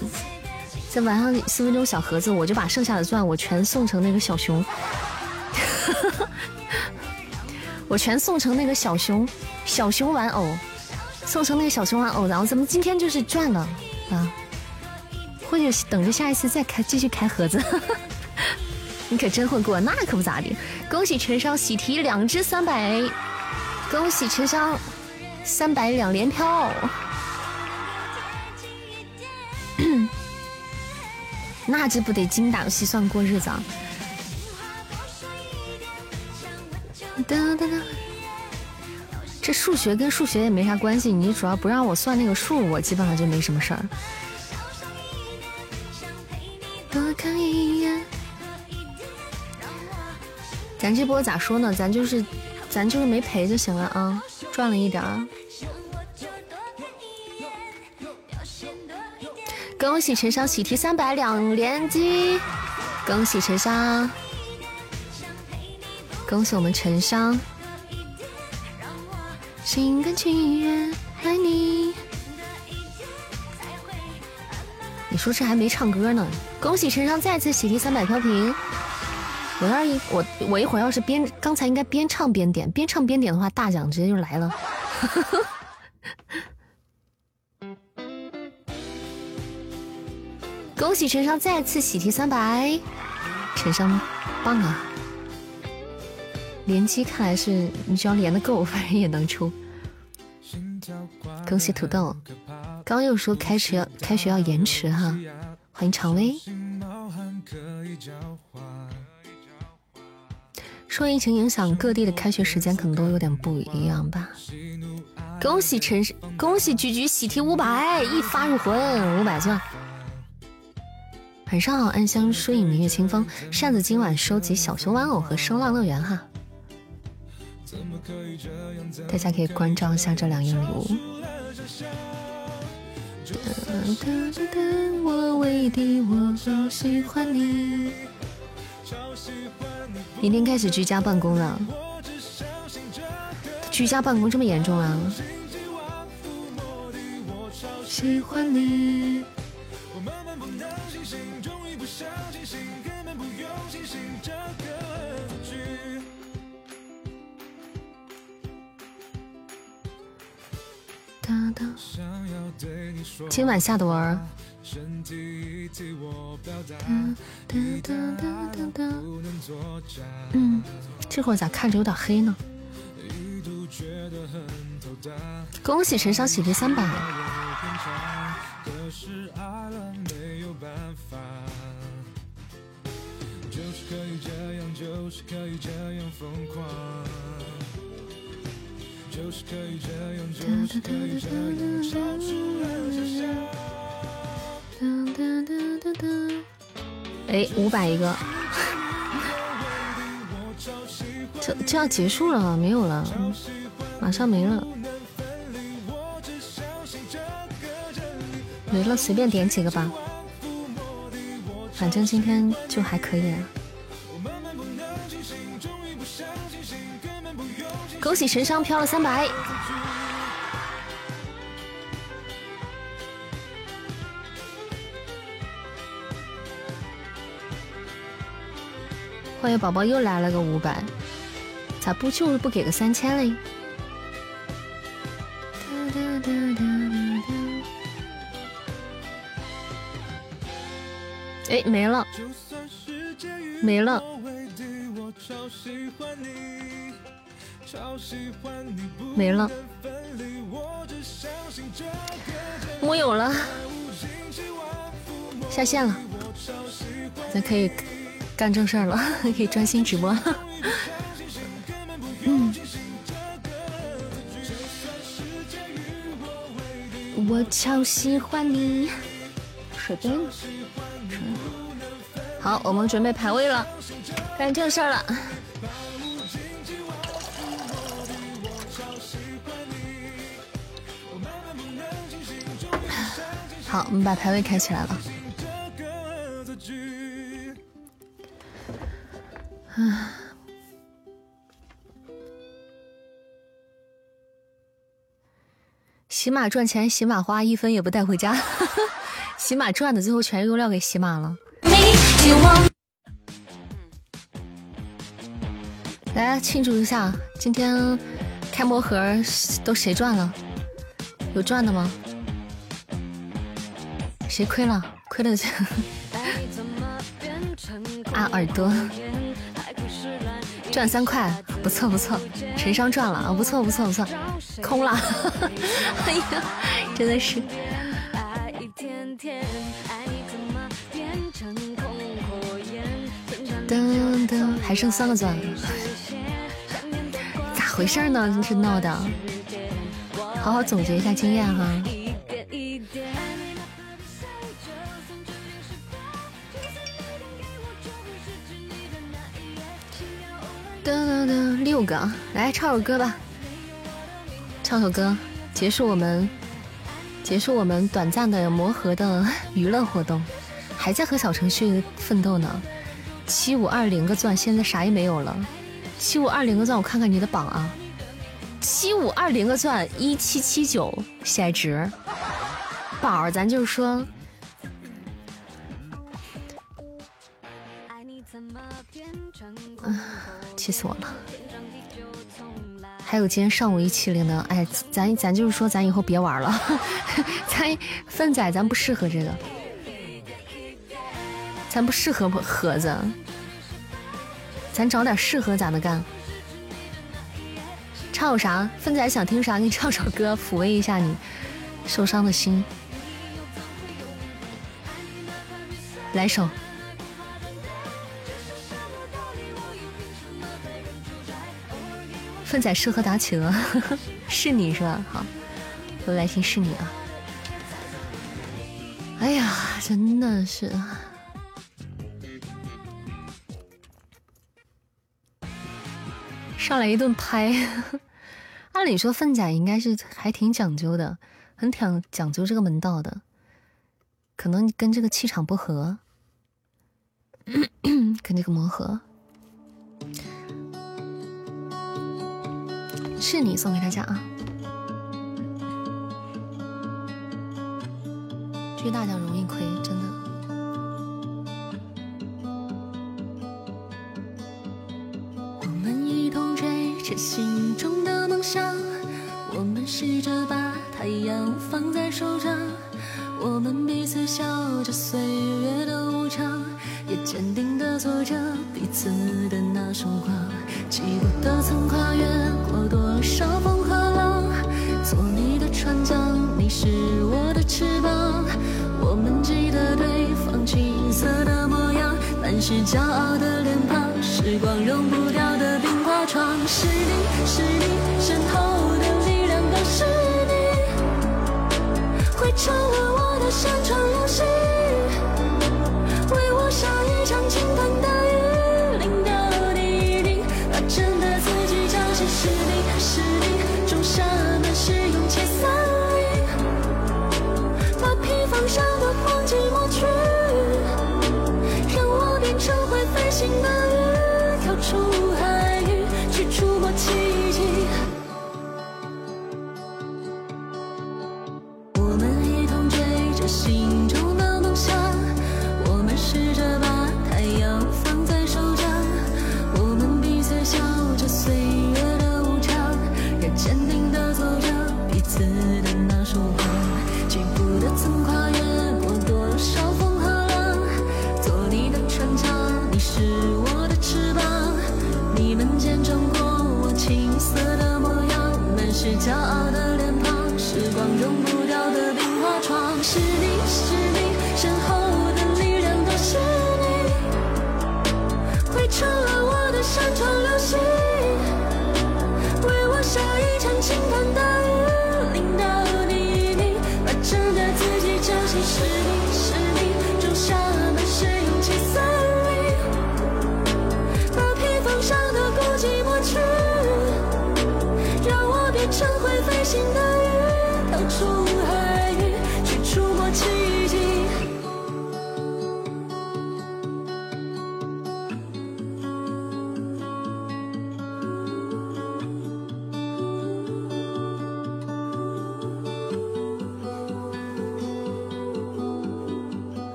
再玩上四分钟小盒子，我就把剩下的钻我全送成那个小熊，我全送成那个小熊小熊玩偶。送成那个小熊玩偶，然后咱们今天就是赚了啊！或者等着下一次再开，继续开盒子。你可真会过，那可不咋地。恭喜陈商喜提两只三百，恭喜陈商三百两连飘。那这不得精打细算过日子啊！哒哒哒。这数学跟数学也没啥关系，你主要不让我算那个数，我基本上就没什么事儿。多看一眼，咱这波咋说呢？咱就是，咱就是没赔就行了啊，赚了一点儿。恭喜陈商喜提三百两连击，恭喜陈商，恭喜我们陈商。心甘情愿爱你。你说这还没唱歌呢？恭喜陈商再次喜提三百飘屏。我要一我我一会儿要是边刚才应该边唱边点，边唱边点的话，大奖直接就来了。恭喜陈商再次喜提三百，陈商棒啊！连击看来是你只要连的够，反正也能出。恭喜土豆，刚又说开学要开学要延迟哈，欢迎常威。受疫情影响，各地的开学时间可能都有点不一样吧。恭喜陈，恭喜菊菊喜提五百，一发入魂五百钻。晚上好，暗香疏影，明月清风。扇子今晚收集小熊玩偶和声浪乐园哈。大家可以关照一下这两样礼物。明天开始居家办公了，居家办公这么严重啊？喜欢你。的。今晚下的文儿。嗯，这会儿咋看着有点黑呢？恭喜陈少喜皮三百。可以这样，就是可以这样疯狂。哎，五百一个，就就要结束了，没有了，马上没了，没了，随便点几个吧，反正今天就还可以。恭喜神商飘了三百。欢迎宝宝又来了个五百，咋不就是不给个三千嘞？哎，没了，没了，没了，木有了，下线了，咱可以。干正事儿了，可以专心直播。嗯，我超喜欢你。水杯。好，我们准备排位了，干正事儿了。好，我们把排位开起来了。啊！洗马赚钱，洗马花，一分也不带回家。洗马赚的最后全用料给洗马了。来庆祝一下，今天开魔盒都谁赚了？有赚的吗？谁亏了？亏了 啊耳朵。赚三块，不错不错，陈商赚了啊，不错不错不错，空了，哎呀，真的是。噔噔，还剩三个钻，咋回事呢？真是闹的，好好总结一下经验哈。噔六个，来唱首歌吧，唱首歌，结束我们，结束我们短暂的磨合的娱乐活动，还在和小程序奋斗呢。七五二零个钻，现在啥也没有了。七五二零个钻，我看看你的榜啊。七五二零个钻，一七七九喜爱值，宝儿，咱就是说。气死我了！还有今天上午一七零的，哎，咱咱就是说，咱以后别玩了，咱粪仔咱不适合这个，咱不适合盒子，咱找点适合咱的干。唱啥？粪仔想听啥？给你唱首歌，抚慰一下你受伤的心。来首。奋仔适合打企鹅，是你是吧？好，我来听是你啊！哎呀，真的是，上来一顿拍。按理说粪仔应该是还挺讲究的，很讲讲究这个门道的，可能跟这个气场不合，跟这个磨合。是你送给大家啊！追大奖容易亏，真的。我们一同追着心中的梦想，我们试着把太阳放在手掌，我们彼此笑着岁月的无常，也坚定地做着彼此的那束光，记不得曾跨越过多少风和浪，做你的船桨，你是我的翅膀，我们记得对方青涩的模样，满是骄傲的脸庞，时光融不掉的冰花窗，是你是你身后的力量，更是你，会成为我的山川。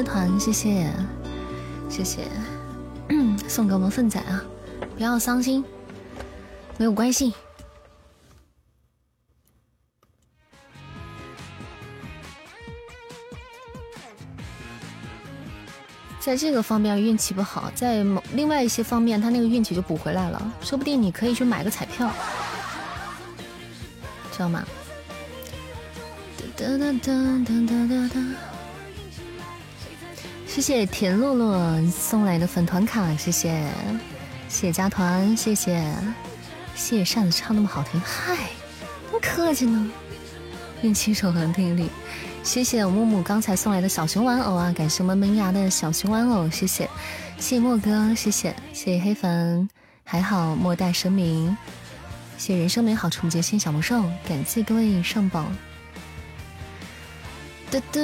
丝团，谢谢，谢谢，送给我们粪仔啊！不要伤心，没有关系。在这个方面运气不好，在某另外一些方面，他那个运气就补回来了。说不定你可以去买个彩票，知道吗？哒哒哒哒哒哒哒。谢谢田洛洛送来的粉团卡，谢谢，谢谢加团，谢谢，谢谢扇子唱那么好听，嗨，不客气呢。运气守恒定律，谢谢木木刚才送来的小熊玩偶啊，感谢我们门牙的小熊玩偶，谢谢，谢谢莫哥，谢谢，谢谢黑粉，还好莫待神明，谢谢人生美好处不谢小魔兽，感谢各位上榜。哒哒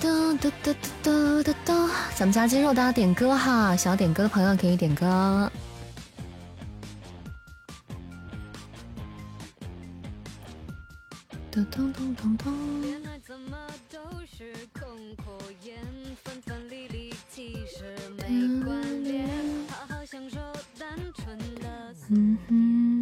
哒哒哒哒哒哒！咱们家肌肉，大家点歌哈，想要点歌的朋友可以点歌。咚咚咚咚咚。嗯哼。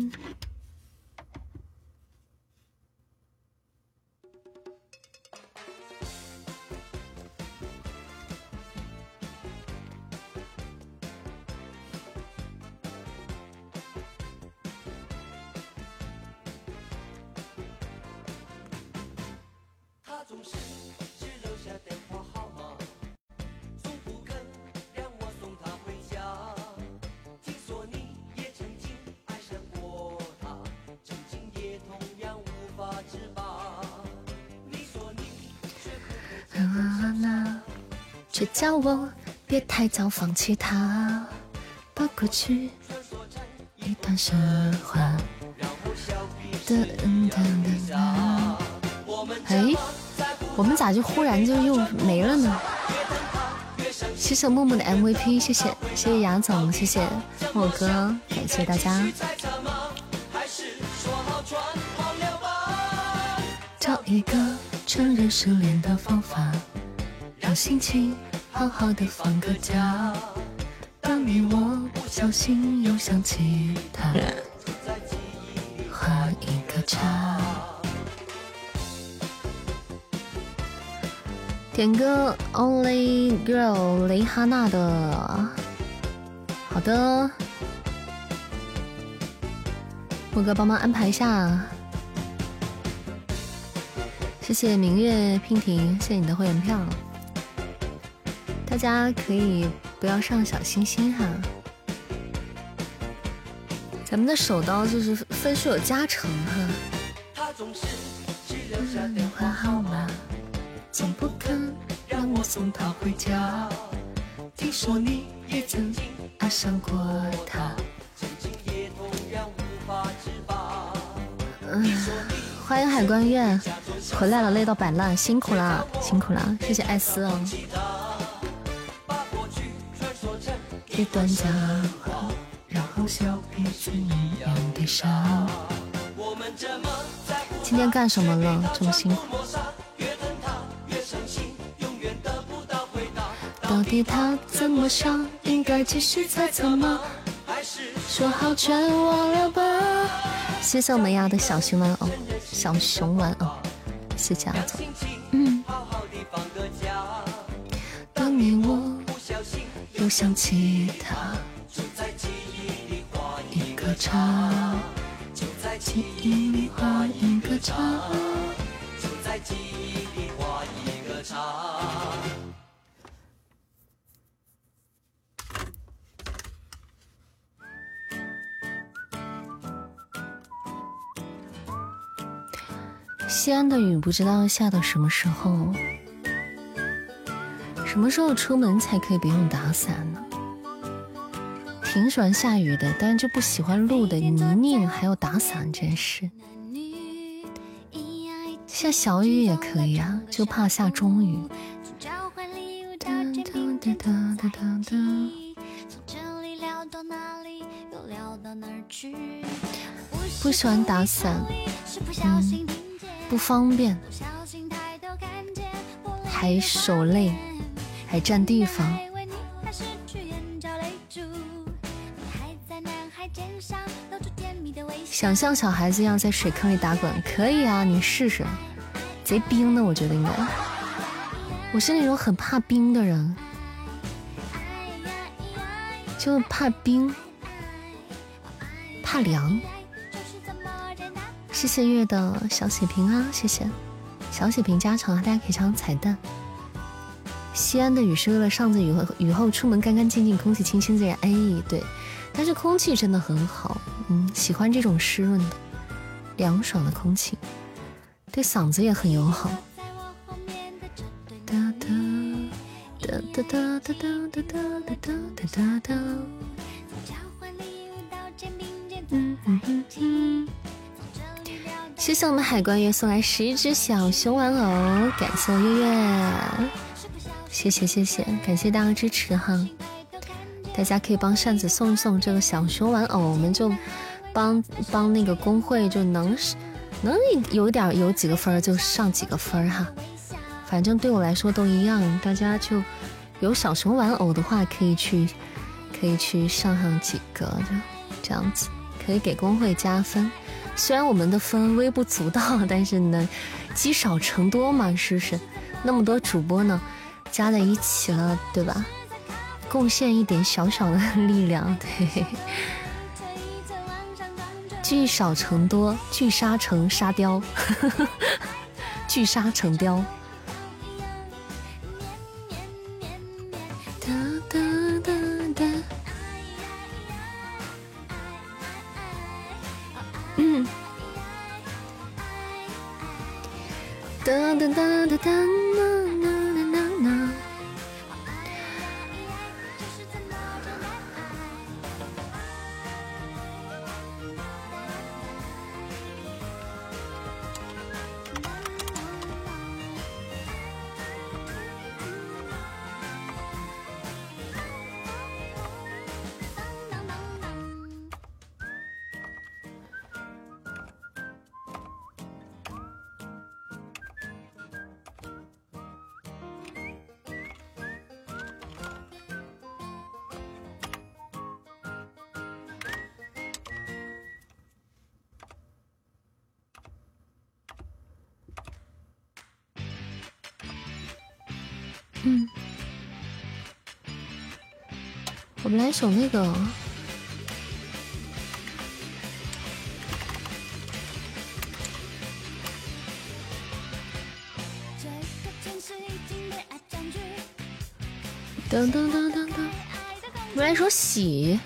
却叫我别太早放弃他，把过去一段神话。噔噔噔噔。哎，我们咋就忽然就又没了呢？谢谢木木的 MVP，谢谢谢谢牙总，谢谢莫哥，感谢大家。找一个承认失恋的方法，让心情好好的放个假。当你我不小心又想起他，画一个叉。点歌 Only Girl 雷哈娜的，好的，莫哥帮忙安排一下，谢谢明月娉婷，谢谢你的会员票，大家可以不要上小心心哈，咱们的手刀就是分数有加成哈。电话号码。总不肯让我送她回家。听说你也曾经爱上过他。嗯，欢迎海关月回来了，累到摆烂，辛苦啦，辛苦啦，谢谢艾斯啊。一段假话，然后笑彼此一样的傻。今天干什么了？这么辛苦。到底他怎么想？应该继续猜测吗？说好全忘了吧。谢谢我们丫的小熊玩偶，小熊玩偶，谢谢阿总。嗯。当你我又想起雨不知道下到什么时候，什么时候出门才可以不用打伞呢？挺喜欢下雨的，但就不喜欢路的泥泞，还要打伞，真是。下小雨也可以啊，就怕下中雨。不喜欢打伞，嗯。不方便，还手累，还占地方。想像小孩子一样在水坑里打滚，可以啊，你试试。贼冰的，我觉得应该。我是那种很怕冰的人，就怕冰，怕凉。谢谢月的小血瓶啊，谢谢小血瓶加成啊，大家可以尝彩蛋。西安的雨是为了上次雨后雨后出门干干净净，空气清新自然。哎，对，但是空气真的很好，嗯，喜欢这种湿润的、凉爽的空气，对嗓子也很友好。哒哒哒哒哒哒哒哒哒哒哒哒。嗯嗯嗯嗯。谢谢我们海关月送来十一只小熊玩偶，感谢我月月，谢谢谢谢，感谢大家支持哈！大家可以帮扇子送一送这个小熊玩偶，我们就帮帮那个工会就能能有点有几个分就上几个分哈，反正对我来说都一样，大家就有小熊玩偶的话，可以去可以去上上几个就，这样子可以给工会加分。虽然我们的分微不足道，但是呢，积少成多嘛，是不是？那么多主播呢，加在一起了，对吧？贡献一点小小的力量，对。聚少成多，聚沙成沙雕，聚沙成雕。一首那个。噔噔噔噔噔，我们来说喜，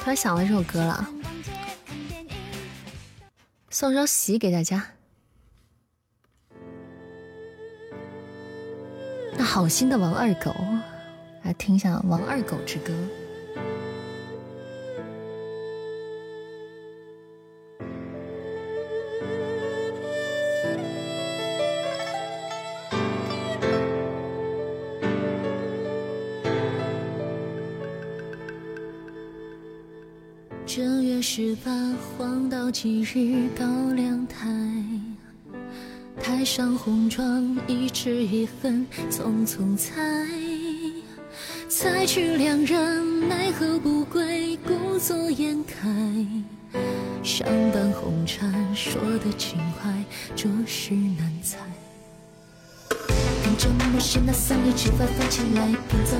突然想到这首歌了，送首喜给大家。那好心的王二狗，来听一下《王二狗之歌》。黄道吉日到两台，台上红妆一枝一痕匆匆采，采去良人奈何不归，故作颜开。上半红尘说的轻快，着实难猜。看着陌生那三里之外放起来步子，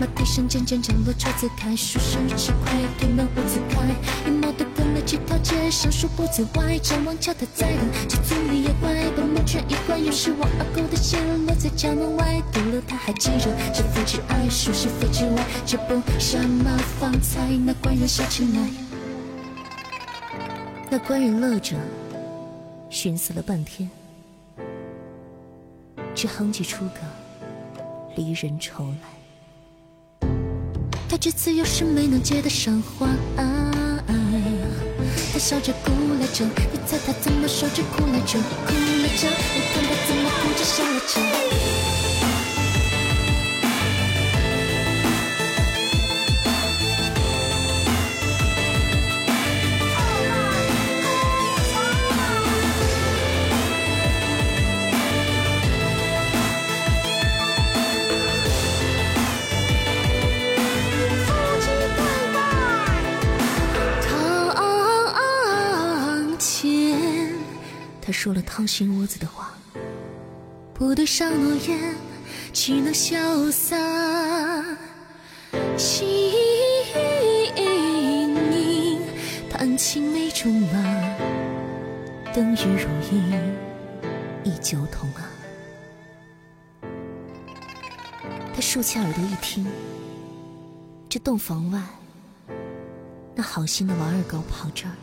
马蹄声渐渐降落，车子开，书生吃亏，推门五字开，一毛的分了几条街，上数步子外，张望桥他在等，这村里也怪，把门全一关，又是王二狗的线落在家门外，丢了他还记着，是非之爱，孰是非之外，这不什么方才，那官人笑起来，那官人乐着，寻思了半天。只哼唧出个离人愁来，他这次又是没能接得上话，他笑着哭来着，你猜他怎么笑着哭来着？哭来着，你看他怎么哭着笑了着？说了掏心窝子的话，不对上诺言，岂能潇洒？轻盈弹青梅竹马，灯雨如影忆旧痛啊。他竖起耳朵一听，这洞房外，那好心的王二狗跑这儿，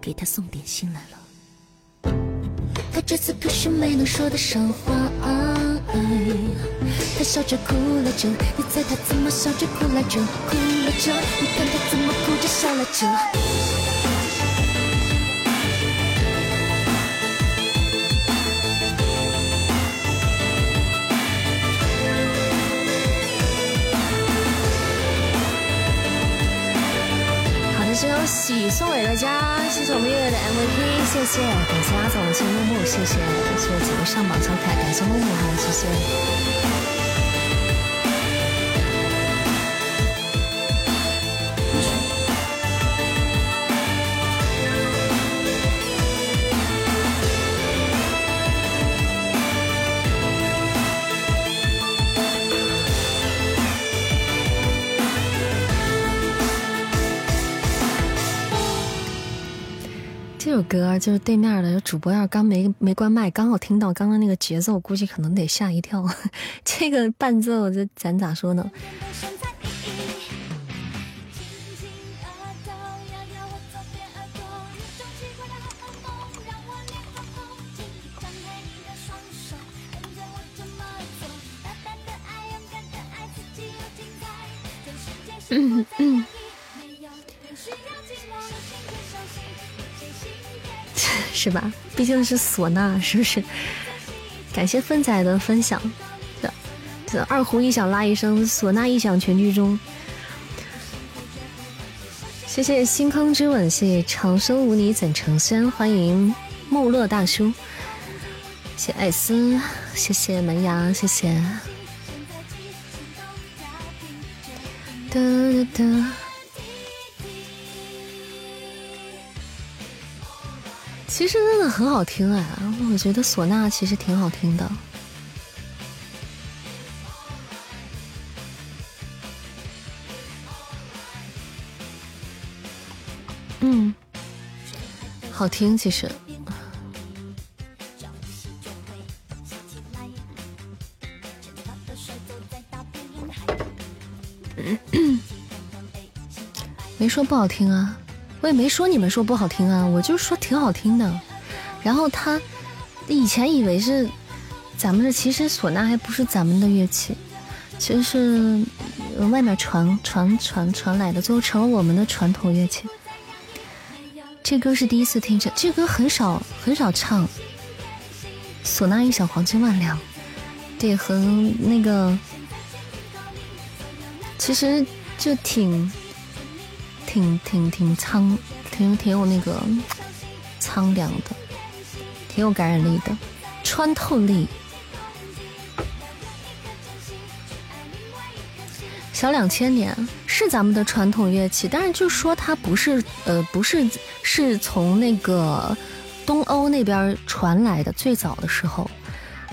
给他送点心来了。他这次可是没能说得上话，他笑着哭来着，你猜他怎么笑着哭来着？哭来着，你看他怎么哭着笑来着？有喜送给大家，谢谢我们月月的 MVP，谢谢，感谢阿总，谢谢木木，谢谢，谢谢几位上榜小可爱，感谢木木哈，谢谢。歌就是对面的主播，要是刚没没关麦，刚好听到刚刚那个节奏，估计可能得吓一跳。这个伴奏，这咱咋说呢？嗯嗯。是吧？毕竟是唢呐，是不是？感谢芬仔的分享。这这二胡一响拉一声，唢呐一响全剧终。谢谢星空之吻，谢谢长生无你怎成仙，欢迎穆乐大叔，谢艾斯，谢谢门牙，谢谢。哒哒哒。其实真的很好听哎，我觉得唢呐其实挺好听的。嗯。好听，其实。没说不好听啊。我也没说你们说不好听啊，我就说挺好听的。然后他以前以为是咱们这，其实唢呐还不是咱们的乐器，其实是外面传传传传来的，最后成了我们的传统乐器。这歌是第一次听，着这歌很少很少唱。唢呐一响，黄金万两。对，和那个其实就挺。挺挺挺苍，挺挺有那个苍凉的，挺有感染力的，穿透力。小两千年是咱们的传统乐器，但是就说它不是，呃，不是是从那个东欧那边传来的，最早的时候，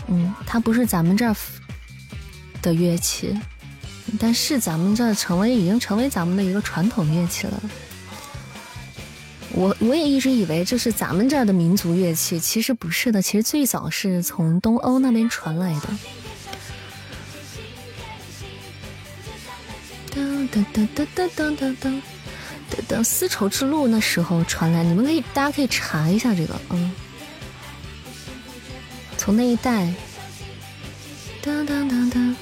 嗯，它不是咱们这儿的乐器。但是咱们这成为已经成为咱们的一个传统乐器了。我我也一直以为这是咱们这儿的民族乐器，其实不是的，其实最早是从东欧那边传来的。噔噔噔噔噔噔噔噔噔，丝绸之路那时候传来，你们可以大家可以查一下这个，嗯，从那一代。噔噔噔噔。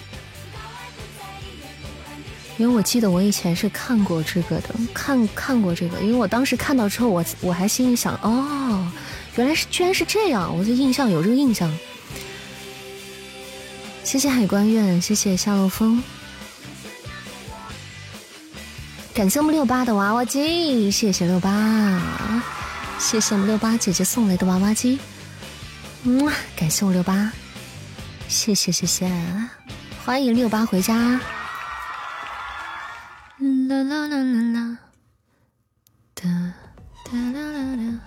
因为我记得我以前是看过这个的，看看过这个，因为我当时看到之后，我我还心里想，哦，原来是居然是这样，我就印象有这个印象。谢谢海关院，谢谢夏洛风，感谢我们六八的娃娃机，谢谢六八，谢谢我们六八姐姐送来的娃娃机，嗯，感谢我六八，谢谢谢谢，欢迎六八回家。啦啦啦啦啦，哒哒啦啦啦！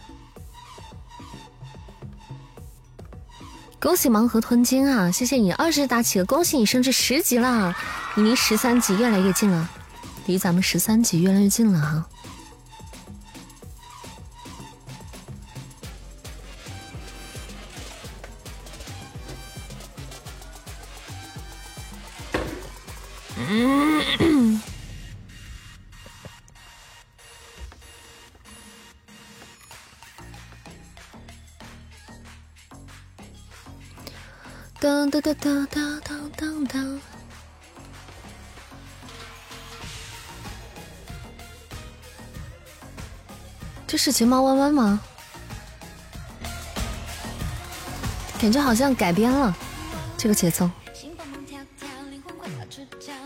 恭喜盲盒吞金啊！谢谢你二十打企鹅，恭喜你升至十级了，你离十三级越来越近了，离咱们十三级越来越近了哈。嗯。当当当当当当当当，这是睫毛弯弯吗？感觉好像改编了这个节奏。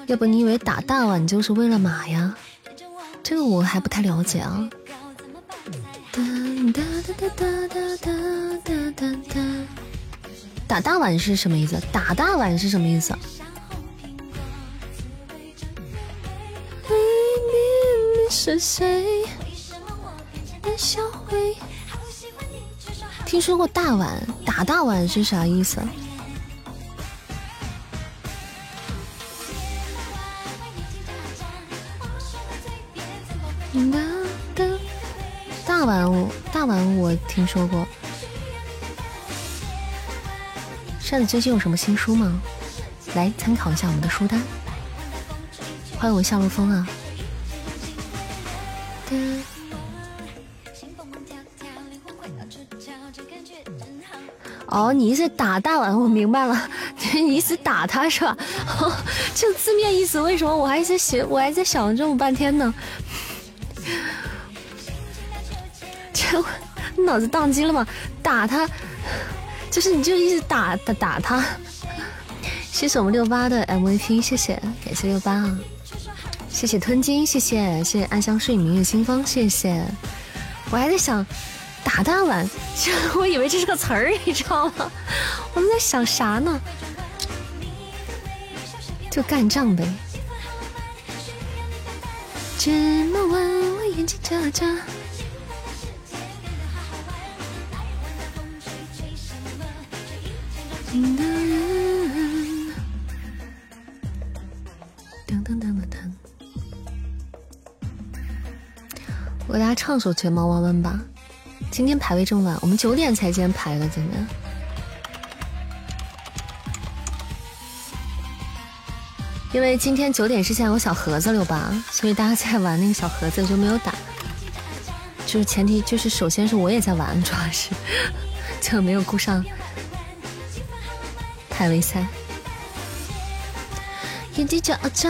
要不你以为打大碗就是为了马呀？这个我还不太了解啊。哒哒哒哒哒哒哒哒。打大碗是什么意思？打大碗是什么意思？听说过大碗，打大碗是啥意思？大碗，大碗，我听说过。扇子最近有什么新书吗？来参考一下我们的书单。欢迎我夏洛风啊！哦，你意思打大碗，我明白了，你意思打他是吧？就字面意思为什么我还在写，我还在想这么半天呢？这脑子宕机了吗？打他。就是你就一直打打打他，谢谢我们六八的 MVP，谢谢，感谢六八啊，谢谢吞金，谢谢谢谢安香睡明月清风，谢谢，我还在想打大碗，我以为这是个词儿，你知道吗？我们在想啥呢？就干仗呗。这么晚我眼睛眨眨。的人，噔噔噔噔噔。我给大家唱首《睫毛弯弯》吧。今天排位这么晚，我们九点才今天排的，今天。因为今天九点之前有小盒子六八，所以大家在玩那个小盒子就没有打。就是前提就是首先是我也在玩，主要是 就没有顾上排位赛。眼睛眨眨，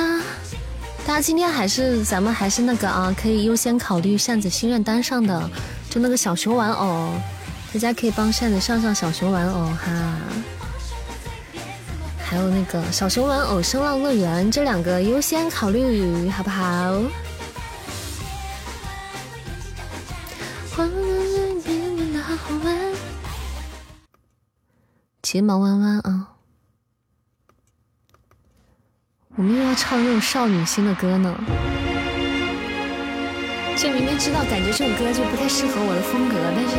大家今天还是咱们还是那个啊，可以优先考虑扇子心愿单上的，就那个小熊玩偶，大家可以帮扇子上上小熊玩偶哈。还有那个小熊玩偶声浪乐园，这两个优先考虑，好不好？睫毛弯弯啊！我们又要唱那种少女心的歌呢。这明明知道，感觉这首歌就不太适合我的风格，但是，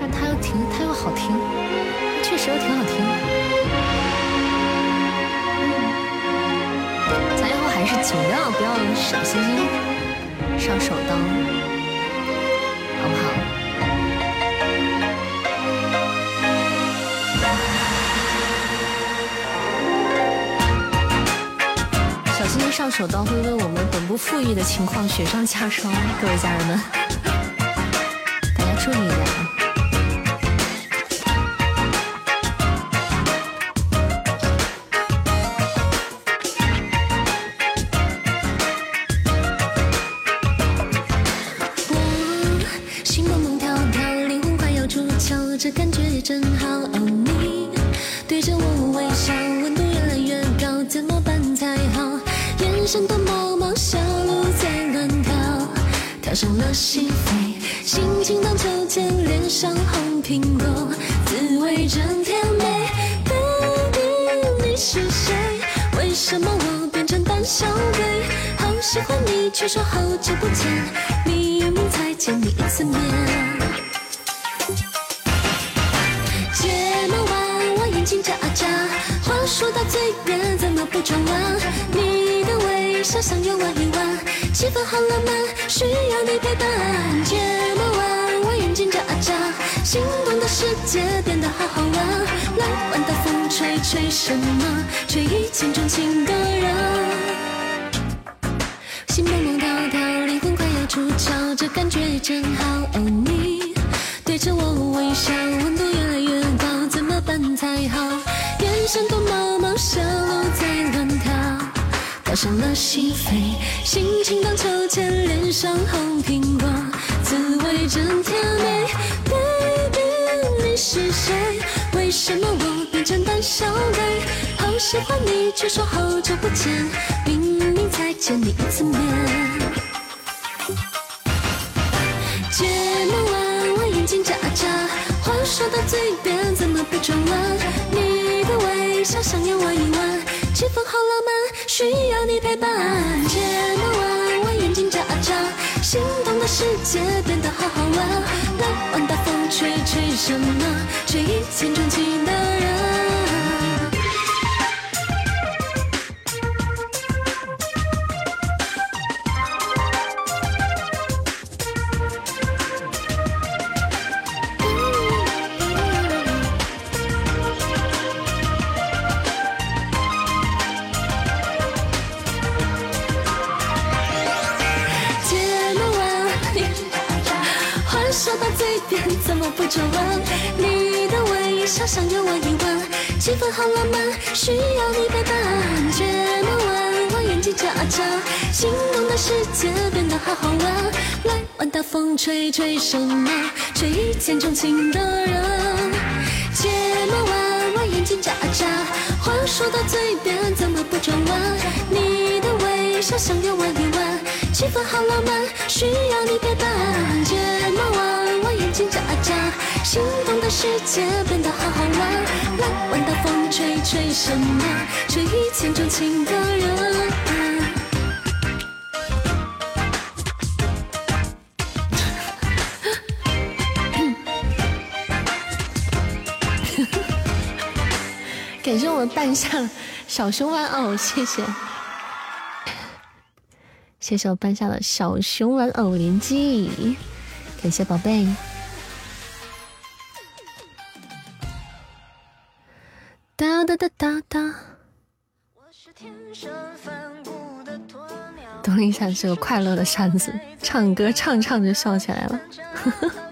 但它又挺，它又好听，确实又挺好听。咱以后还是尽量不要少星星，上手刀，上手刀会为我们本不富裕的情况雪上加霜，各位家人们，大家注意的毛毛小鹿在乱跳，跳上了心扉，心情荡秋千，脸上红苹果，滋味真甜美。Baby，你是谁？为什么我变成胆小鬼？好喜欢你，却说好久不见，明明才见你一次面。睫毛弯弯，眼睛眨啊眨，话说到嘴边，怎么不转弯？你小想又玩一玩，气氛好浪漫，需要你陪伴。睫毛弯我，眼睛眨啊眨，心动的世界变得好好玩。来玩大风吹吹什么？吹一见钟情的人。心蹦蹦跳跳，灵魂快要出窍，这感觉真好。了心扉，心情荡秋千，脸上红苹果，滋味真甜美。Baby，你是谁？为什么我变成胆小鬼？好喜欢你，却说好久不见，明明才见你一次面。睫毛弯弯，眼睛眨眨，话说到嘴边，怎么不转弯？你的微笑像要玩一玩，气氛好浪漫。需要陪伴，睫毛弯弯，眼睛眨啊眨，心动的世界变得好好玩。来玩大风吹吹什么？吹一见钟情的人。眼睛眨眨，心动的世界变得好好玩。来玩大风吹吹什么？吹一见钟情的人。睫毛弯弯，眼睛眨眨，话说到嘴边怎么不转弯？你的微笑想要玩一玩，气氛好浪漫，需要你陪伴。睫毛弯。眼睛眨眨，心动的世界变得好好玩。来玩大风吹吹什么？吹一见钟情的人。感谢我半夏小熊玩偶，谢谢，谢谢我半夏的小熊玩偶连击，感谢宝贝。哒哒哒哒哒。懂了一下，是个快乐的扇子，唱歌唱唱就笑起来了。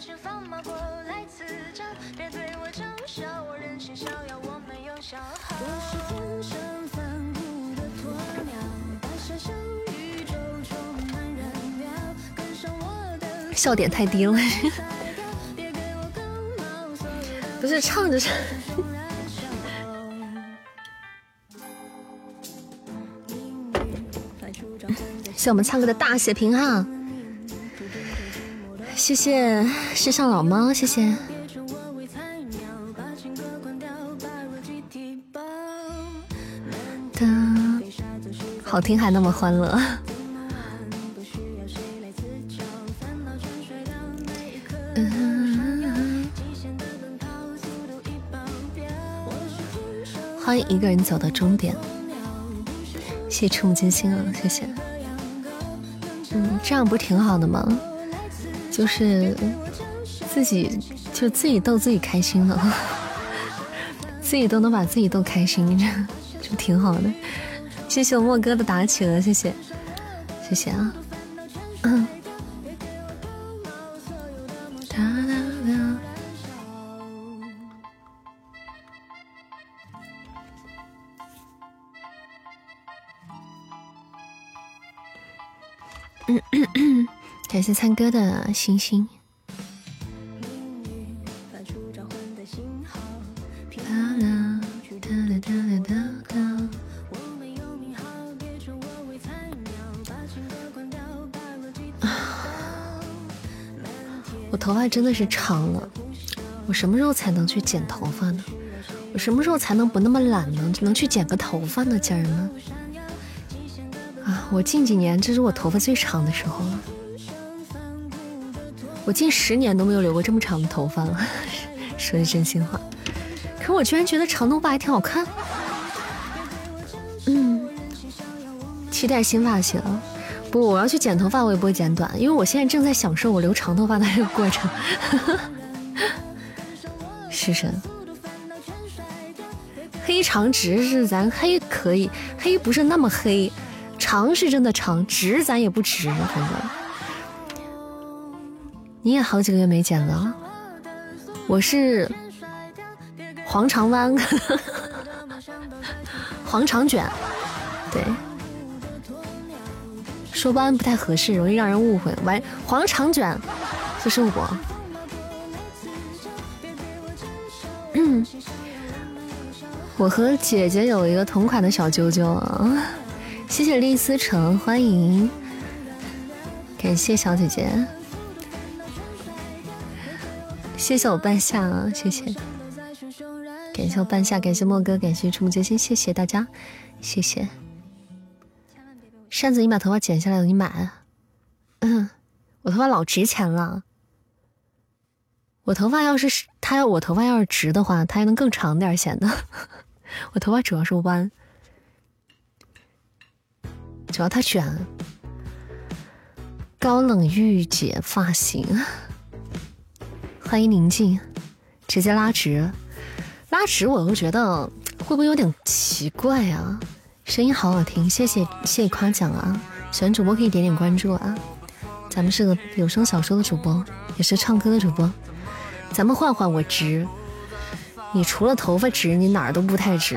笑点太低了，不是唱着唱。谢我们唱歌的大血瓶哈，谢谢世上老猫，谢谢。好听还那么欢乐。欢迎一个人走到终点，谢谢触目惊心啊，谢谢。嗯，这样不挺好的吗？就是自己就自己逗自己开心了，自己都能把自己逗开心，这就挺好的。谢谢我莫哥的打企鹅，谢谢，谢谢啊。嗯。感谢灿哥的星星。我头发真的是长了，我什么时候才能去剪头发呢？我什么时候才能不那么懒呢？能去剪个头发呢，家人们？啊，我近几年这是我头发最长的时候了。我近十年都没有留过这么长的头发了，说句真心话。可我居然觉得长头发还挺好看。嗯，期待新发型。不，我要去剪头发，我也不会剪短，因为我现在正在享受我留长头发的这个过程。是神，黑长直是咱黑可以，黑不是那么黑，长是真的长，直咱也不直，反正。你也好几个月没剪了，我是黄长弯，黄长卷，对，说弯不太合适，容易让人误会。完黄长卷就是我，我和姐姐有一个同款的小啾啾。啊，谢谢丽思成，欢迎，感谢小姐姐。谢谢我半夏啊，谢谢，感谢我半夏，感谢莫哥，感谢触目惊心，谢谢大家，谢谢。扇子，你把头发剪下来了，你买。嗯，我头发老值钱了。我头发要是他要我头发要是直的话，他还能更长点显得。我头发主要是弯，主要他卷。高冷御姐发型。欢迎宁静，直接拉直，拉直我又觉得会不会有点奇怪啊？声音好好听，谢谢谢谢夸奖啊！喜欢主播可以点点关注啊！咱们是个有声小说的主播，也是唱歌的主播，咱们换换我直，你除了头发直，你哪儿都不太直，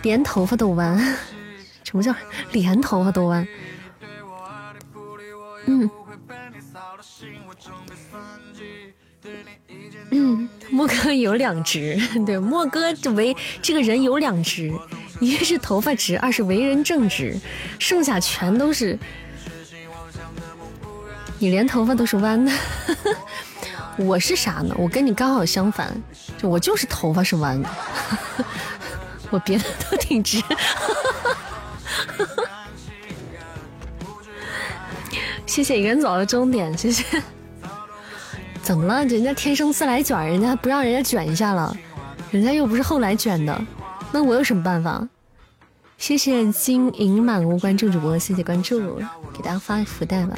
连头发都弯，什么叫连头发都弯？嗯。嗯，莫哥有两直，对，莫哥为这个人有两直，一是头发直，二是为人正直，剩下全都是。你连头发都是弯的，我是啥呢？我跟你刚好相反，就我就是头发是弯的，我别的都挺直。谢谢一个人走到终点，谢谢。怎么了？人家天生自来卷，人家不让人家卷一下了，人家又不是后来卷的，那我有什么办法？谢谢金银满屋关注主播，谢谢关注，给大家发福袋吧。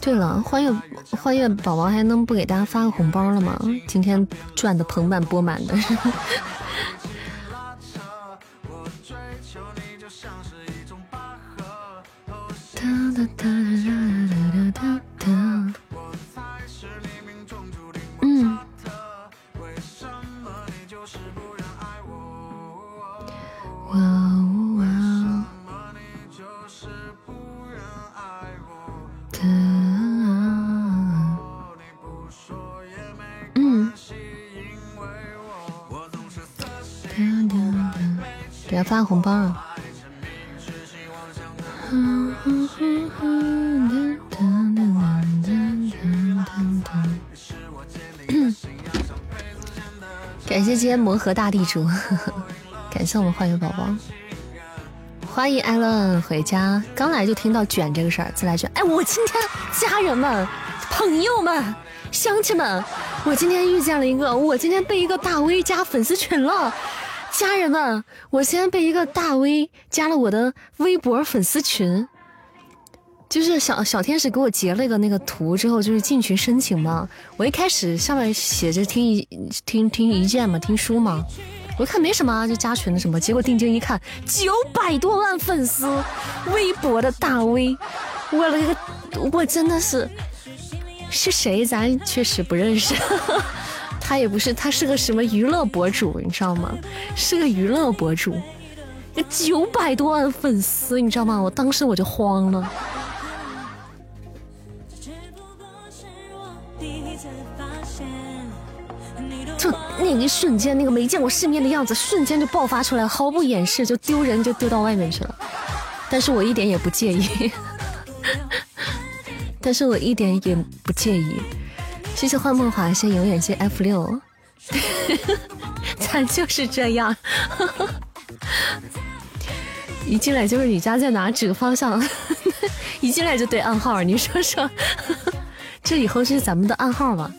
对了，欢悦欢悦宝宝还能不给大家发个红包了吗？今天赚的盆满钵满的。哒哒哒哒哒哒哒哒哒哒嗯。给他发红包啊！魔盒大地主，感谢我们欢迎宝宝，欢迎艾伦回家。刚来就听到卷这个事儿，自来卷。哎，我今天家人们、朋友们、乡亲们，我今天遇见了一个，我今天被一个大 V 加粉丝群了。家人们，我今天被一个大 V 加了我的微博粉丝群，就是小小天使给我截了一个那个图之后，就是进群申请嘛。我一开始上面写着听一听听一见嘛，听书嘛，我一看没什么，就加群的什么。结果定睛一看，九百多万粉丝，微博的大 V，我了个，我真的是是谁？咱确实不认识。他也不是，他是个什么娱乐博主，你知道吗？是个娱乐博主，九百多万粉丝，你知道吗？我当时我就慌了，一瞬间，那个没见过世面的样子，瞬间就爆发出来，毫不掩饰，就丢人就丢到外面去了。但是我一点也不介意，但是我一点也不介意。谢谢幻梦华，谢永远谢 F 六，咱就是这样，一进来就是你家在哪，指个方向，一进来就对暗号，你说说，这以后是咱们的暗号吗？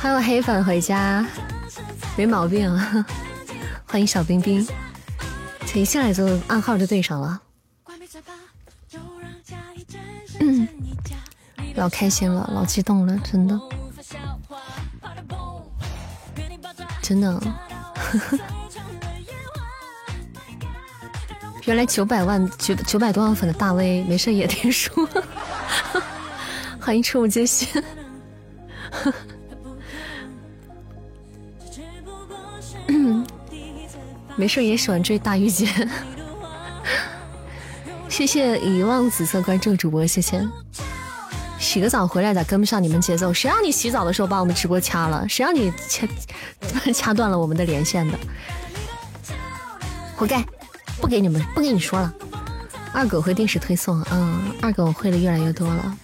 欢迎黑粉回家，没毛病啊，欢迎小冰冰，这一进来就暗号就对上了。嗯，老开心了，老激动了，真的，真的。原来九百万九九百多万粉的大 V，没事也听书。欢迎触目惊心。嗯 没事也喜欢追大御姐。谢谢遗忘紫色关注主播，谢谢。洗个澡回来咋跟不上你们节奏？谁让你洗澡的时候把我们直播掐了？谁让你掐掐断了我们的连线的？活该！不给你们，不跟你说了。二狗会定时推送，嗯，二狗会的越来越多了。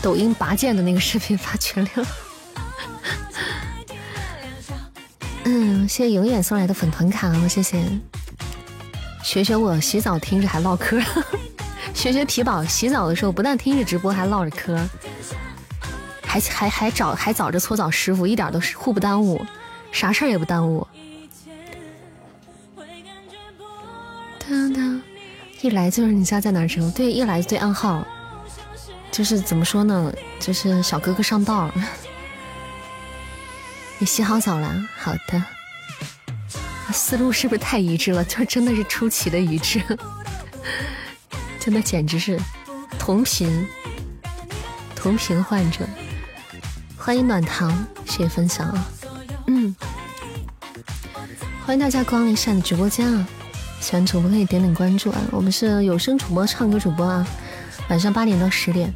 抖音拔剑的那个视频发群里了。嗯，谢谢永远送来的粉团卡，谢谢。学学我洗澡听着还唠嗑，学学皮宝洗澡的时候不但听着直播还唠着嗑，还还还找还找着搓澡师傅，一点都是互不耽误，啥事儿也不耽误。当当，一来就是你家在哪儿？直播？对，一来就对暗号，就是怎么说呢？就是小哥哥上道。你洗好澡了？好的。思路是不是太一致了？就真的是出奇的一致，真的简直是同频同频患者。欢迎暖糖，谢谢分享啊！嗯，欢迎大家光临善的直播间啊！喜欢主播可以点点关注啊！我们是有声主播、唱歌主播啊！晚上八点到十点。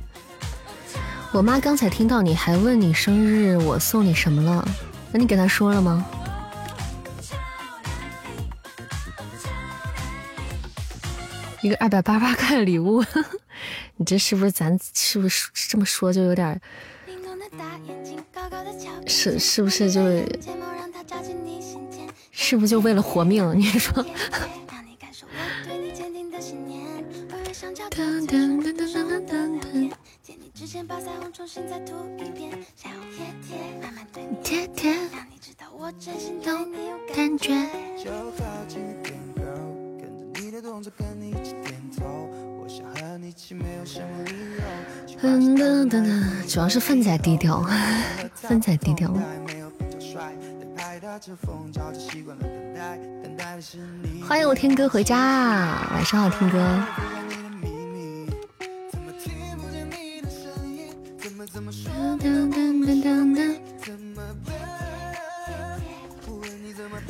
我妈刚才听到你还问你生日我送你什么了，那你给他说了吗？一个二百八十八块的礼物，你这是不是咱是不是这么说就有点？是是不是就？是不是就为了活命？你说？贴贴感觉。噔噔噔噔主要是分菜低调 分饭低调。欢迎我天哥回家晚上好天哥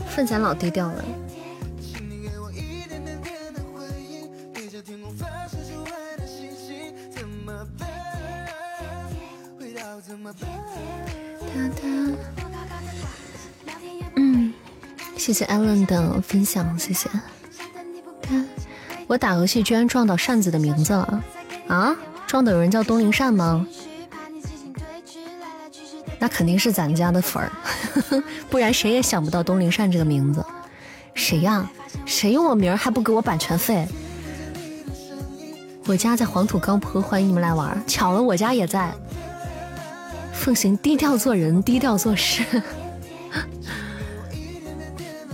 粪仔老低调了。嗯，谢谢 Allen 的分享，谢谢。我打游戏居然撞到扇子的名字了啊！撞到有人叫东林扇吗？那肯定是咱家的粉儿，不然谁也想不到东林扇这个名字。谁呀？谁用我名儿还不给我版权费？我家在黄土高坡，欢迎你们来玩。巧了，我家也在。奉行低调做人，低调做事。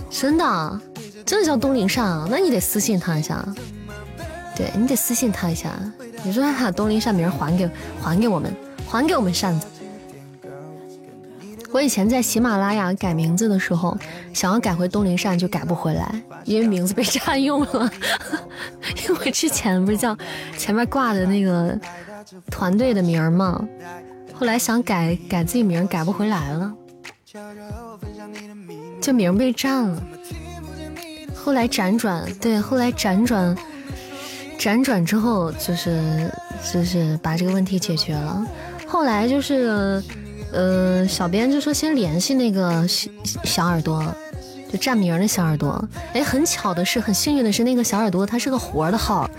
真的，真的叫东林善啊？那你得私信他一下。对你得私信他一下，你说他把东林善名还给还给我们，还给我们扇子。我以前在喜马拉雅改名字的时候，想要改回东林善就改不回来，因为名字被 占用了。因为之前不是叫前面挂的那个团队的名儿吗？后来想改改自己名，改不回来了，就名被占了。后来辗转，对，后来辗转，辗转之后就是就是把这个问题解决了。后来就是，呃，小编就说先联系那个小小耳朵，就占名的小耳朵。哎，很巧的是，很幸运的是，那个小耳朵他是个活的号，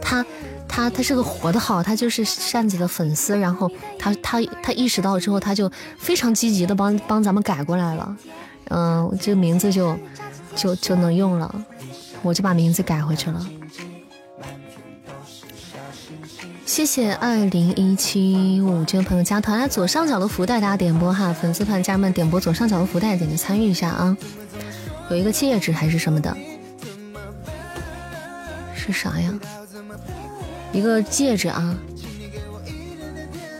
他。他他是个活的号，他就是扇子的粉丝，然后他他他意识到之后，他就非常积极的帮帮咱们改过来了，嗯，这个名字就就就能用了，我就把名字改回去了。谢谢二零一七五这位朋友加团，来左上角的福袋大家点播哈，粉丝团家人们点播左上角的福袋，点击参与一下啊，有一个戒指还是什么的，是啥呀？一个戒指啊，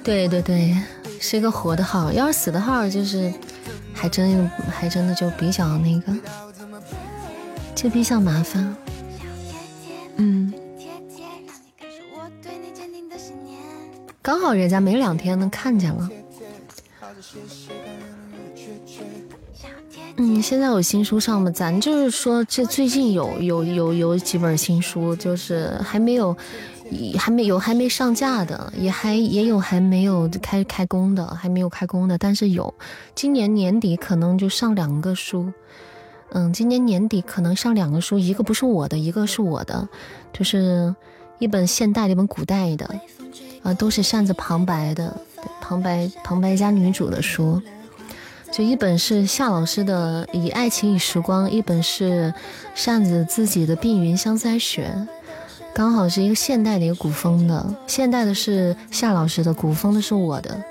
对对对，是一个活的号，要是死的号，就是还真还真的就比较那个，就比较麻烦。嗯，刚好人家没两天能看见了。嗯，现在有新书上吗？咱就是说，这最近有有有有几本新书，就是还没有。还没有还没上架的，也还也有还没有开开工的，还没有开工的，但是有，今年年底可能就上两个书，嗯，今年年底可能上两个书，一个不是我的，一个是我的，就是一本现代的，一本古代的，啊，都是扇子旁白的，旁白旁白加女主的书，就一本是夏老师的《以爱情与时光》，一本是扇子自己的《碧云香腮雪》。刚好是一个现代的一个古风的，现代的是夏老师的，古风的是我的，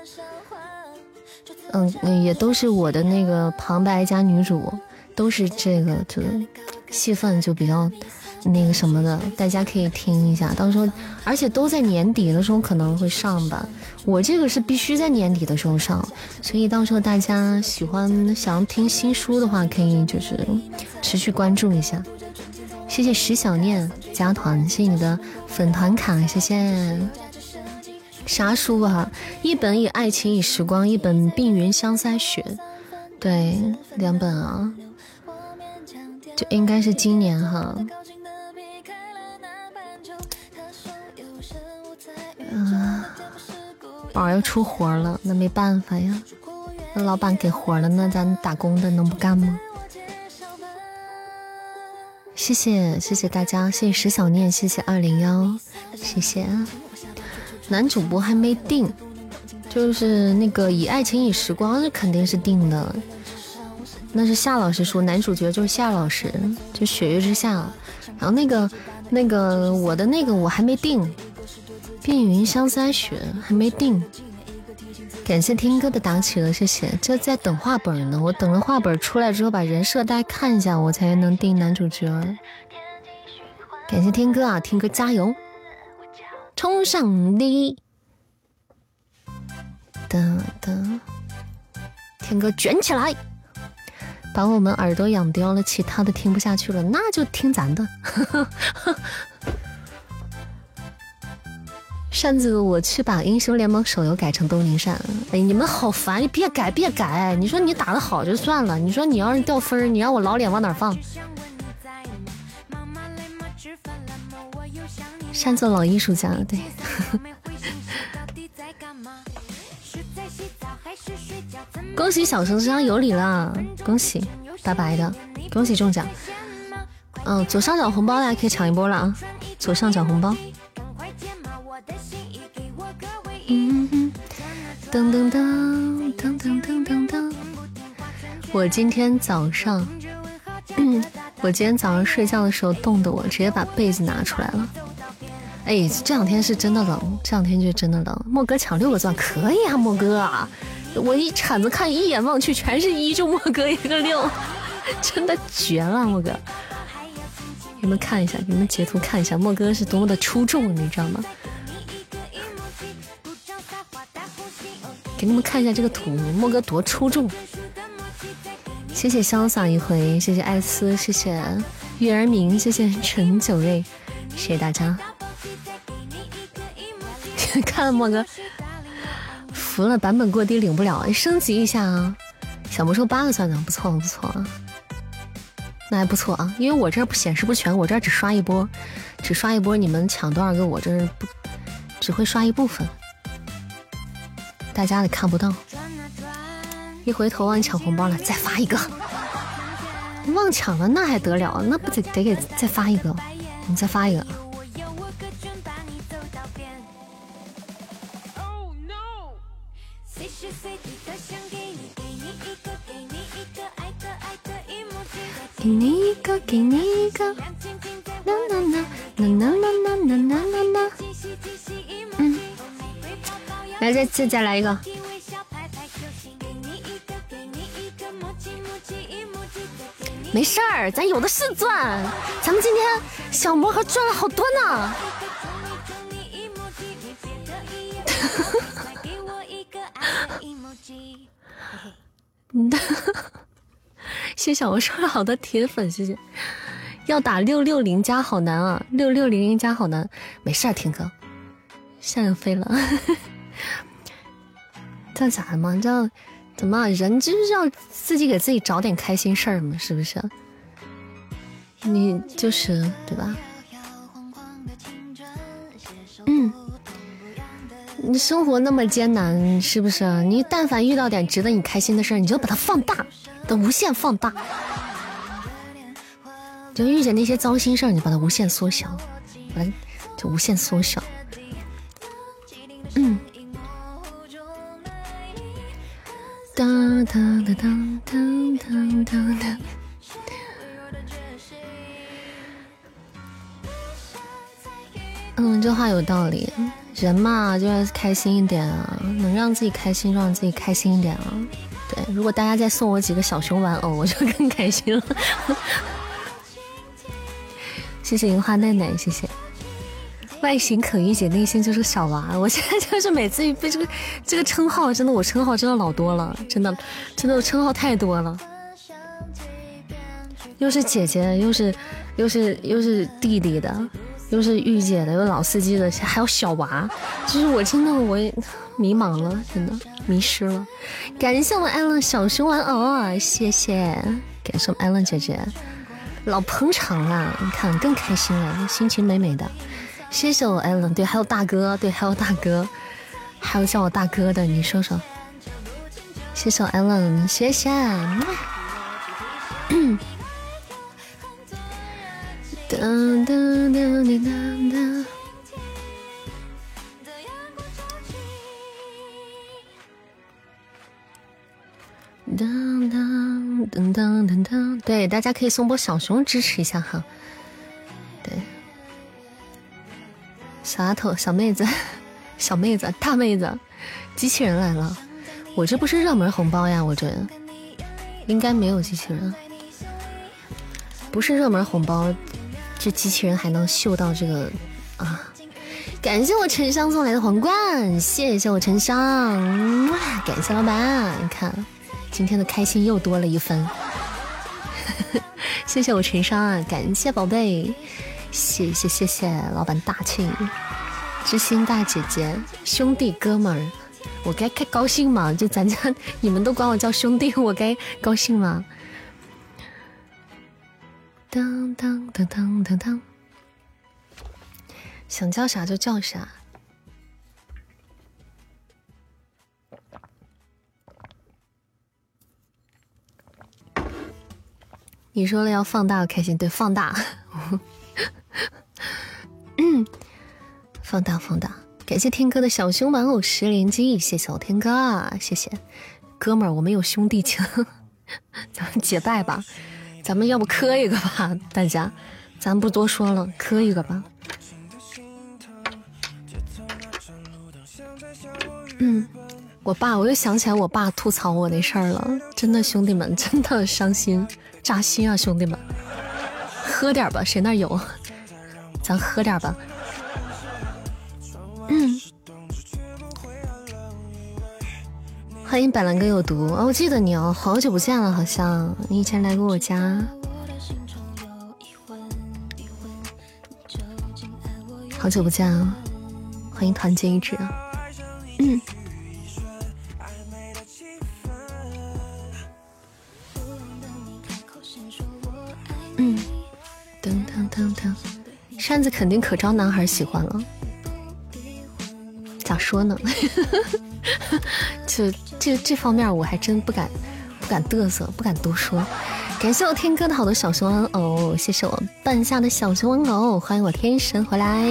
嗯，也都是我的那个旁白加女主，都是这个，就戏份就比较那个什么的，大家可以听一下，到时候而且都在年底的时候可能会上吧，我这个是必须在年底的时候上，所以到时候大家喜欢想要听新书的话，可以就是持续关注一下。谢谢石小念加团，谢谢你的粉团卡，谢谢。啥书啊？一本以爱情以时光，一本碧云香腮雪，对，两本啊，就应该是今年哈。啊，宝要出活了，那没办法呀，那老板给活了，那咱打工的能不干吗？谢谢谢谢大家，谢谢石小念，谢谢二零幺，谢谢。男主播还没定，就是那个以爱情以时光，那肯定是定的。那是夏老师说，男主角就是夏老师，就雪月之下。然后那个那个我的那个我还没定，碧云香腮雪还没定。感谢听歌的打企鹅，谢谢。这在等画本呢，我等了画本出来之后，把人设大家看一下，我才能定男主角。感谢听歌啊，听歌加油，冲上第一！等等，天哥卷起来，把我们耳朵养刁了，其他的听不下去了，那就听咱的。呵呵呵扇子，我去把英雄联盟手游改成东宁扇。哎，你们好烦，你别改别改。你说你打的好就算了，你说你要是掉分你让我老脸往哪放？扇子老艺术家，对。恭喜小橙子有礼了，恭喜白白的，恭喜中奖。嗯，左上角红包大家可以抢一波了啊！左上角红包。噔噔噔噔噔噔噔噔。我今天早上，我今天早上睡觉的时候冻得我直接把被子拿出来了。哎，这两天是真的冷，这两天就真的冷。莫哥抢六个钻可以啊，莫哥啊，我一铲子看一眼望去全是一，就莫哥一个六，真的绝了，莫哥。你们看一下，你们截图看一下，莫哥是多么的出众，你知道吗？给你们看一下这个图，莫哥多出众！谢谢潇洒一回，谢谢艾斯，谢谢月儿明，谢谢陈九瑞，谢谢大家。看莫哥，服了，版本过低领不了，升级一下啊！小魔兽八个钻的，不错不错啊，那还不错啊，因为我这儿不显示不全，我这儿只刷一波，只刷一波，你们抢多少个，我这儿不只会刷一部分。大家也看不到，一回头忘抢红包了，再发一个。忘抢了那还得了？那不得得给再发一个？你再发一个。给你一个，给你一个。啦啦啦啦啦啦来，再再再来一个。没事儿，咱有的是钻。咱们今天小魔盒赚了好多呢。谢谢小魔收了好多铁粉，谢谢。要打六六零加好难啊，六六零零加好难。没事儿，听哥，向阳飞了。叫咋的嘛？叫怎么？人就是要自己给自己找点开心事儿嘛，是不是？你就是对吧？嗯，你生活那么艰难，是不是？你但凡遇到点值得你开心的事儿，你就把它放大，的无限放大。就遇见那些糟心事儿，你把它无限缩小，把就无限缩小。嗯。哒哒哒哒哒哒哒哒。嗯，这话有道理。人嘛，就要开心一点啊，能让自己开心，让自己开心一点啊。对，如果大家再送我几个小熊玩偶，我就更开心了。谢谢樱花奈奈，谢谢。外形可御姐，内心就是小娃。我现在就是每次被这个这个称号，真的我称号真的老多了，真的真的我称号太多了。又是姐姐，又是又是又是弟弟的，又是御姐的，又老司机的，还有小娃，就是我真的我迷茫了，真的迷失了。感谢我们艾伦小熊玩偶，谢谢，感谢我们艾伦姐姐，老捧场了，你看更开心了，心情美美的。谢谢我艾伦，对，还有大哥，对，还有大哥，还有叫我大哥的，你说说。谢谢我艾伦，谢谢。当当当当当当，对，大家可以送波小熊支持一下哈。对小丫头、小妹子、小妹子、大妹子，机器人来了！我这不是热门红包呀，我这应该没有机器人，不是热门红包，这机器人还能秀到这个啊？感谢我沉香送来的皇冠，谢谢我沉香，感谢老板，你看今天的开心又多了一分。谢谢我沉香啊，感谢宝贝，谢谢谢谢老板大气，知心大姐姐，兄弟哥们儿，我该开高兴吗？就咱家你们都管我叫兄弟，我该高兴吗？当当当当当当，想叫啥就叫啥。你说了要放大开心，对，放大，放大放大。感谢天哥的小熊玩偶十连击，谢谢我天哥，谢谢哥们儿，我们有兄弟情，咱们结拜吧。咱们要不磕一个吧，大家，咱不多说了，磕一个吧。嗯，我爸，我又想起来我爸吐槽我那事儿了，真的兄弟们，真的伤心扎心啊，兄弟们，喝点吧，谁那有？咱喝点吧。欢迎板蓝根有毒哦，我记得你哦，好久不见了，好像你以前来过我家。好久不见啊，欢迎团结一致。嗯。嗯。噔噔噔噔，扇子肯定可招男孩喜欢了。咋说呢？就这这方面，我还真不敢不敢嘚瑟，不敢多说。感谢我天哥的好多小熊玩偶，谢谢我半夏的小熊玩偶，欢迎我天神回来。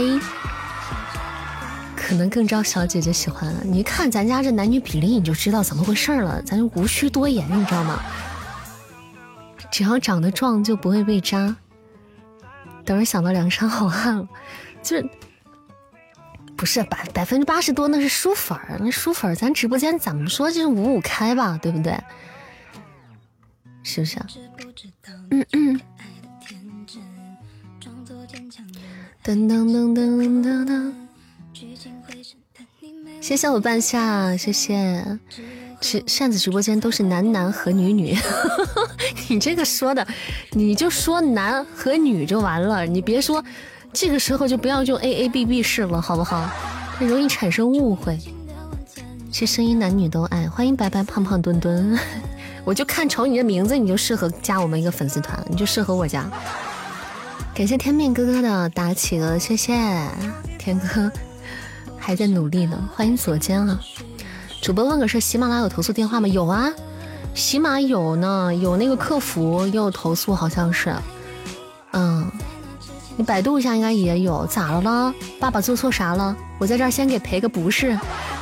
可能更招小姐姐喜欢。你一看咱家这男女比例，你就知道怎么回事了。咱就无需多言，你知道吗？只要长得壮，就不会被扎。等会想到梁山好汉了，就。不是百百分之八十多，那是书粉儿，那书粉儿，咱直播间怎么说就是五五开吧，对不对？是不是？嗯嗯。噔噔噔噔噔噔。谢谢我半夏，谢谢。直扇子直播间都是男男和女女，你这个说的，你就说男和女就完了，你别说。这个时候就不要用 A A B B 式了，好不好？很容易产生误会。这声音男女都爱，欢迎白白胖胖墩墩。我就看瞅你的名字，你就适合加我们一个粉丝团，你就适合我家。感谢天命哥哥的打企鹅，谢谢天哥，还在努力呢。欢迎左肩啊！主播问个事，喜马拉雅有投诉电话吗？有啊，喜马有呢，有那个客服也有投诉，好像是，嗯。你百度一下，应该也有。咋了了？爸爸做错啥了？我在这儿先给赔个不是。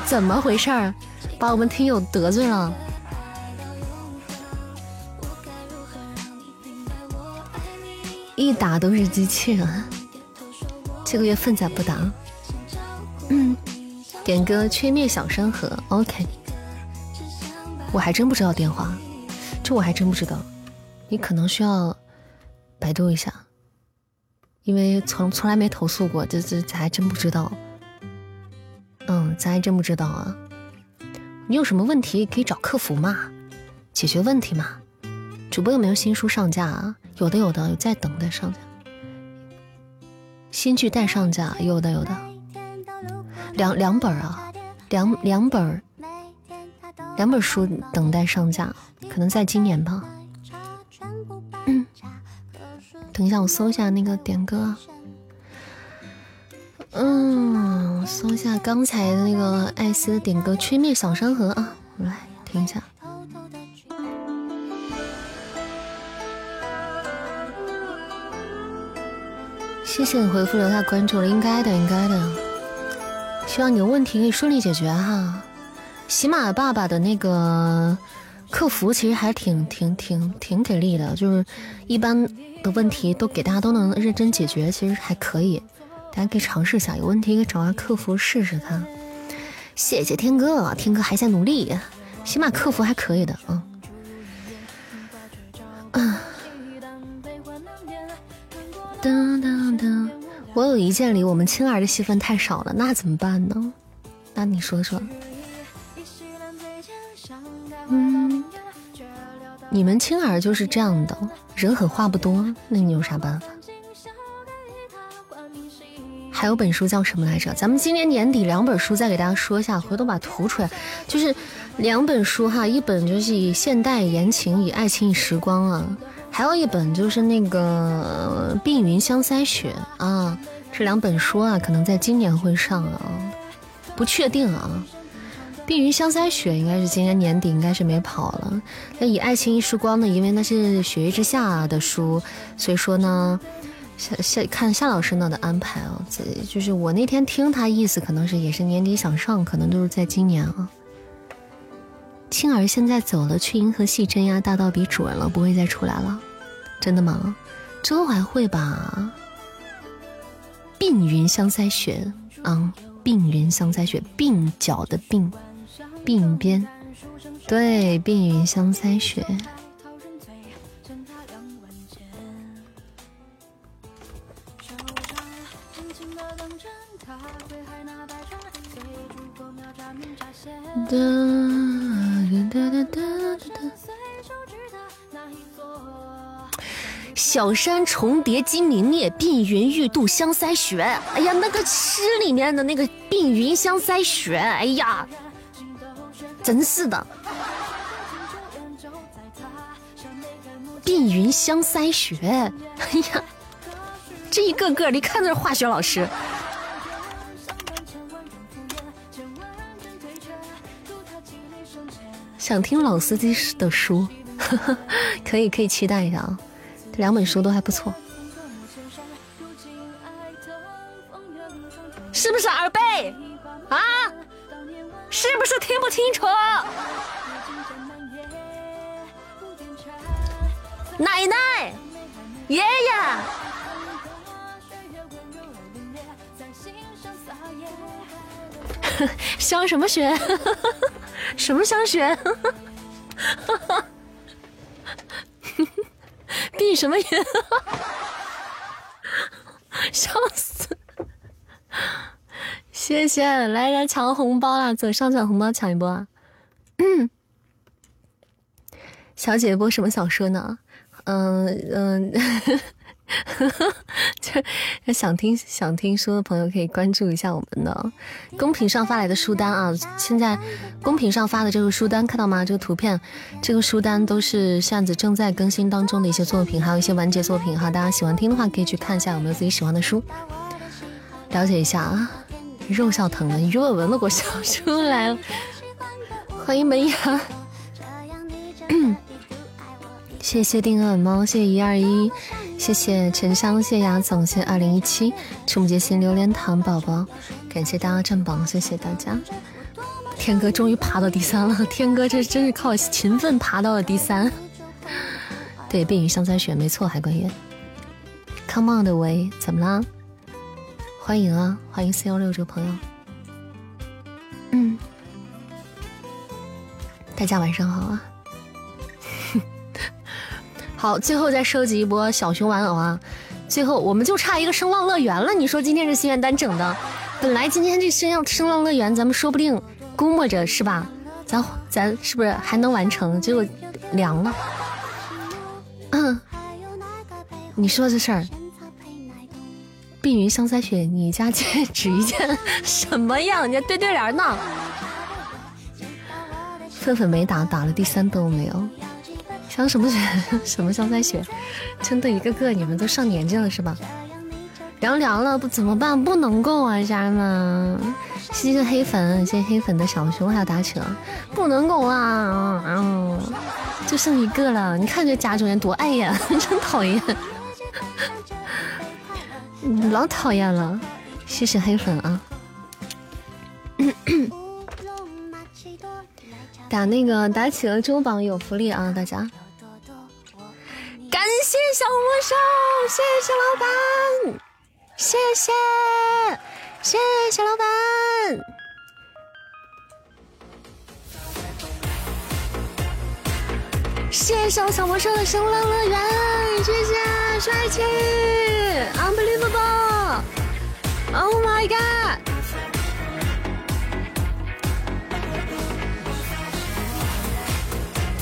怎么回事儿？把我们听友得罪了？一打都是机器人。这个月份咋不打？嗯，点歌吹灭小山河。OK。我还真不知道电话，这我还真不知道。你可能需要百度一下。因为从从来没投诉过，这这咱还真不知道。嗯，咱还真不知道啊。你有什么问题可以找客服嘛，解决问题嘛。主播有没有新书上架啊？有的有的，有在等待上架。新剧待上架，有的有的。两两本啊，两两本，两本书等待上架，可能在今年吧。等一下，我搜一下那个点歌。嗯，搜一下刚才的那个艾斯的点歌《吹灭小山河》啊，我来听一下。谢谢你回复留下关注了，应该的，应该的。希望你的问题可以顺利解决哈。喜马爸爸的那个客服其实还挺挺挺挺给力的，就是一般。的问题都给大家都能认真解决，其实还可以，大家可以尝试一下，有问题可以找下客服试试看。谢谢天哥，天哥还在努力，起码客服还可以的啊，嗯。我有一件里我们青儿的戏份太少了，那怎么办呢？那你说说。你们青儿就是这样的，人狠话不多，那你有啥办法？还有本书叫什么来着？咱们今年年底两本书再给大家说一下，回头把图出来。就是两本书哈，一本就是以现代言情，以爱情以时光啊，还有一本就是那个《碧云香腮雪》啊。这两本书啊，可能在今年会上啊，不确定啊。《碧云香腮雪》应该是今年年底应该是没跑了。那以爱情一时光呢，因为那是雪域之下的书，所以说呢。夏夏看夏老师那的安排啊，这就是我那天听他意思，可能是也是年底想上，可能都是在今年啊。青儿现在走了，去银河系镇压大道比主人了，不会再出来了，真的吗？之后还会吧。鬓云香腮雪啊，鬓云香腮雪，鬓角的鬓，鬓边，对，鬓云香腮雪。哒哒哒哒哒。小山重叠金明灭，鬓云欲度香腮雪。哎呀，那个诗里面的那个鬓云香腮雪，哎呀，真是的。鬓云香腮雪，哎呀，这一个个的看这是化学老师。想听老司机的书，可以可以期待一下啊！这两本书都还不错，是不是耳背啊？是不是听不清楚？奶奶，爷爷，香什么雪？什么香雪？闭什么眼？笑死！谢谢，来来抢红包啦！左上角红包，抢一波啊！小姐播什么小说呢？嗯嗯。这 想听想听书的朋友可以关注一下我们的公屏上发来的书单啊！现在公屏上发的这个书单看到吗？这个图片，这个书单都是扇子正在更新当中的一些作品，还有一些完结作品哈。大家喜欢听的话，可以去看一下有没有自己喜欢的书，了解一下啊！肉笑疼了，鱼尾纹都给我笑出来了。欢迎门牙，谢谢定额猫，谢谢一二一。谢谢沉香，谢谢牙总，谢谢二零一七，触目结心榴莲糖宝宝，感谢大家占榜，谢谢大家。天哥终于爬到第三了，天哥这真是靠勤奋爬到了第三。对，碧云香腮雪，没错，海关月。Come on 的喂，怎么啦？欢迎啊，欢迎四幺六这个朋友。嗯，大家晚上好啊。好，最后再收集一波小熊玩偶啊！最后我们就差一个声浪乐园了。你说今天这心愿单整的，本来今天这声浪声浪乐园咱们说不定估摸着是吧？咱咱是不是还能完成？结果凉了。嗯，你说这事儿，碧云香腮雪，你家戒 指一件什么样？你家对对联呢？粉粉没打，打了第三都没有。香什么雪？什么香腮雪？真的一个个，你们都上年纪了是吧？凉凉了不怎么办？不能够啊，家人们！谢谢黑粉，谢谢黑粉的小熊还有打起了，不能够啊！嗯，就剩一个了。你看这家中人多碍眼，真讨厌，老讨厌了。谢谢黑粉啊！打那个打企鹅周榜有福利啊，大家！感谢小魔兽，谢谢老板，谢谢，谢谢老板，谢谢我小魔兽的声浪乐园，谢谢帅气，unbelievable，Oh my god！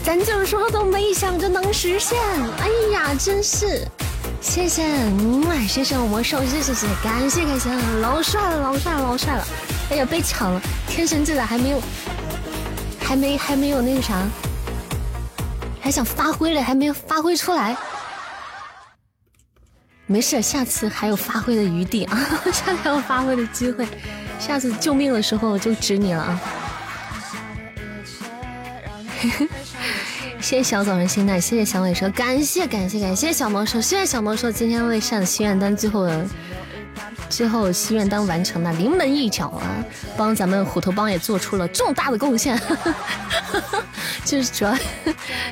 咱就是说都没想着能实现，哎呀，真是！谢谢，谢谢我魔兽，谢谢谢谢，感谢感谢，老帅了，老帅了，老帅了！哎呀，被抢了，天神这咋还没有？还没还没有那个啥？还想发挥了，还没有发挥出来。没事，下次还有发挥的余地啊，下次还有发挥的机会，下次救命的时候就指你了啊！谢谢小枣的心态，谢谢小尾蛇，感谢感谢感谢小魔兽，谢谢小魔兽今天为善的心愿单最后的最后心愿单完成了临门一脚啊，帮咱们虎头帮也做出了重大的贡献。就是主要，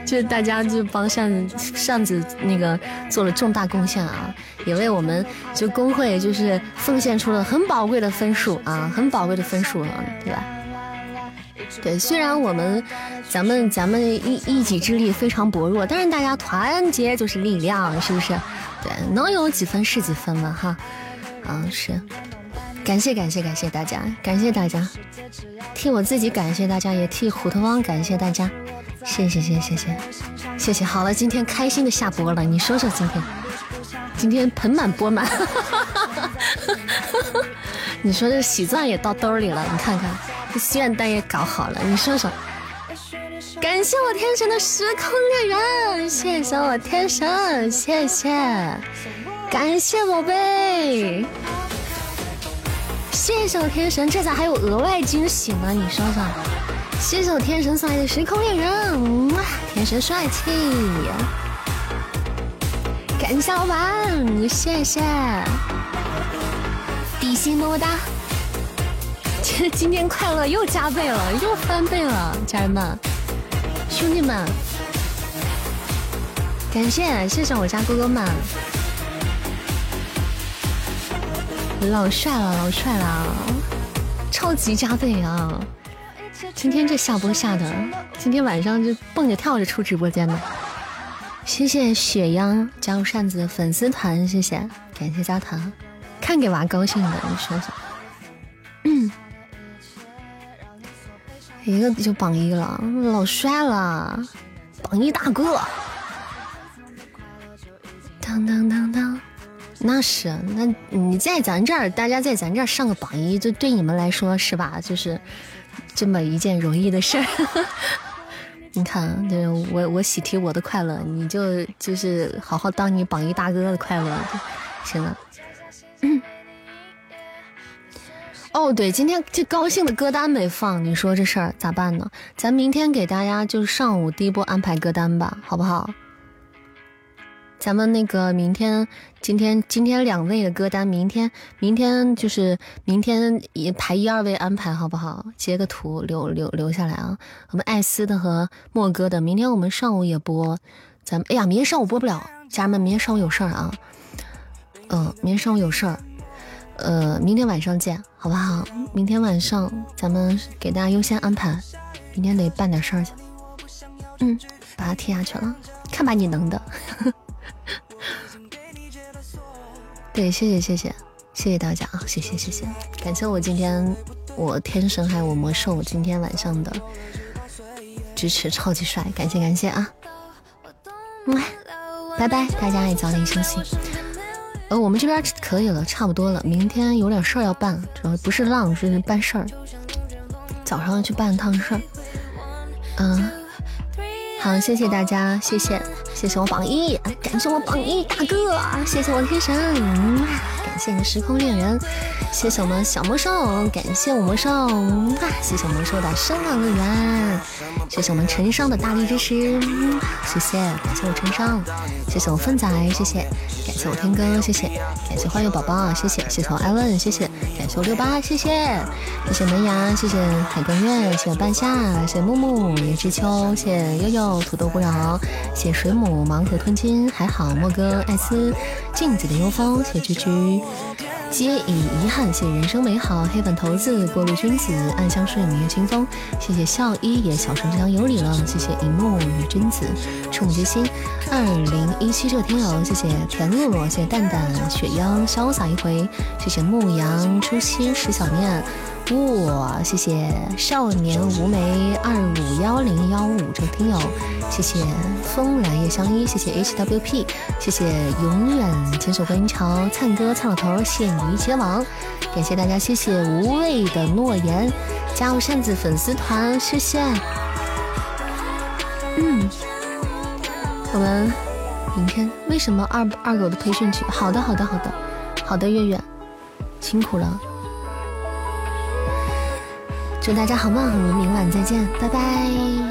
就是大家就帮扇扇子那个做了重大贡献啊，也为我们就工会就是奉献出了很宝贵的分数啊，很宝贵的分数啊，对吧？对，虽然我们咱们咱们一一己之力非常薄弱，但是大家团结就是力量，是不是？对，能有几分是几分嘛，哈，啊是，感谢感谢感谢大家，感谢大家，替我自己感谢大家，也替虎头汪感谢大家，谢谢谢谢谢谢。谢谢，好了，今天开心的下播了，你说说今天，今天盆满钵满，你说这喜钻也到兜里了，你看看。这心愿单也搞好了，你说说，感谢我天神的时空恋人，谢谢我天神，谢谢。感谢宝贝。谢谢。我天神，这咋还有额外惊喜呢？你说说。谢。谢我天神送来的时空恋人，哇，天神帅气。感谢。老板，谢谢。比心么么哒。今今天快乐又加倍了，又翻倍了，家人们，兄弟们，感谢。谢谢。我家哥哥们。老帅了，老帅了，超级加倍啊！今天这下播下的，今天晚上就蹦着跳着出直播间的。谢谢雪央加入扇子的粉丝团，谢谢，感谢加团，看给娃高兴的，你说说。一个就榜一了，老帅了，榜一大哥。当当当当。那是，那你在咱这儿，大家在咱这儿上个榜一，就对你们来说是吧？就是这么一件容易的事儿。你看，对我我喜提我的快乐，你就就是好好当你榜一大哥的快乐行了。哦，对，今天这高兴的歌单没放，你说这事儿咋办呢？咱明天给大家就上午第一波安排歌单吧，好不好？咱们那个明天，今天今天两位的歌单，明天明天就是明天也排一二位安排好不好？截个图留留留下来啊！我们艾斯的和莫哥的，明天我们上午也播。咱们哎呀，明天上午播不了，家人们，明天上午有事儿啊。嗯，明天上午有事儿，呃，明天晚上见，好不好？明天晚上咱们给大家优先安排，明天得办点事儿去。嗯，把它踢下去了，看把你能的。呵 呵对，谢谢谢谢谢谢大家啊！谢谢谢谢，感谢我今天我天神还有我魔兽今天晚上的支持，超级帅！感谢感谢啊！拜拜，大家也早点休息。呃，我们这边可以了，差不多了。明天有点事儿要办，主要不是浪，是办事儿。早上要去办趟事儿。嗯，好，谢谢大家，谢谢。谢谢我榜一，感谢我榜一大哥，谢谢我天神，谢谢时空恋人，谢谢我们小魔兽，感谢我魔兽，谢谢我魔兽的生日乐园，谢谢我们陈商的大力支持，谢谢，感谢我陈商，谢谢我芬仔，谢谢，感谢我天哥，谢谢，感谢欢迎宝宝，谢谢，谢谢我艾文，谢谢，感谢我六八，谢谢，谢谢门牙，谢谢海光月，谢谢半夏，谢谢木木，叶知秋，谢谢悠悠，土豆不扰，谢谢水母。盲盒吞金还好，莫哥艾斯镜子的幽风，谢居居，皆以遗憾，谢人生美好，黑粉头子，过路君子，暗香顺，明月清风，谢谢笑一也，小城之乡有礼了，谢谢一幕与君子，触目之心，二零一七这个天友，谢谢田露露，谢谢蛋蛋，雪妖，潇洒一回，谢谢牧羊，初心石小念。哇，谢谢少年无眉二五幺零幺五这个听友，谢谢风来夜相依，谢谢 HWP，谢谢永远坚守观音桥，灿哥灿老头，谢鱼结网，感谢大家，谢谢无畏的诺言，加入扇子粉丝团，谢谢。嗯，我们明天为什么二二狗的培训去？好的，好的，好的，好的，月月辛苦了。祝大家好梦，我们明晚再见，拜拜。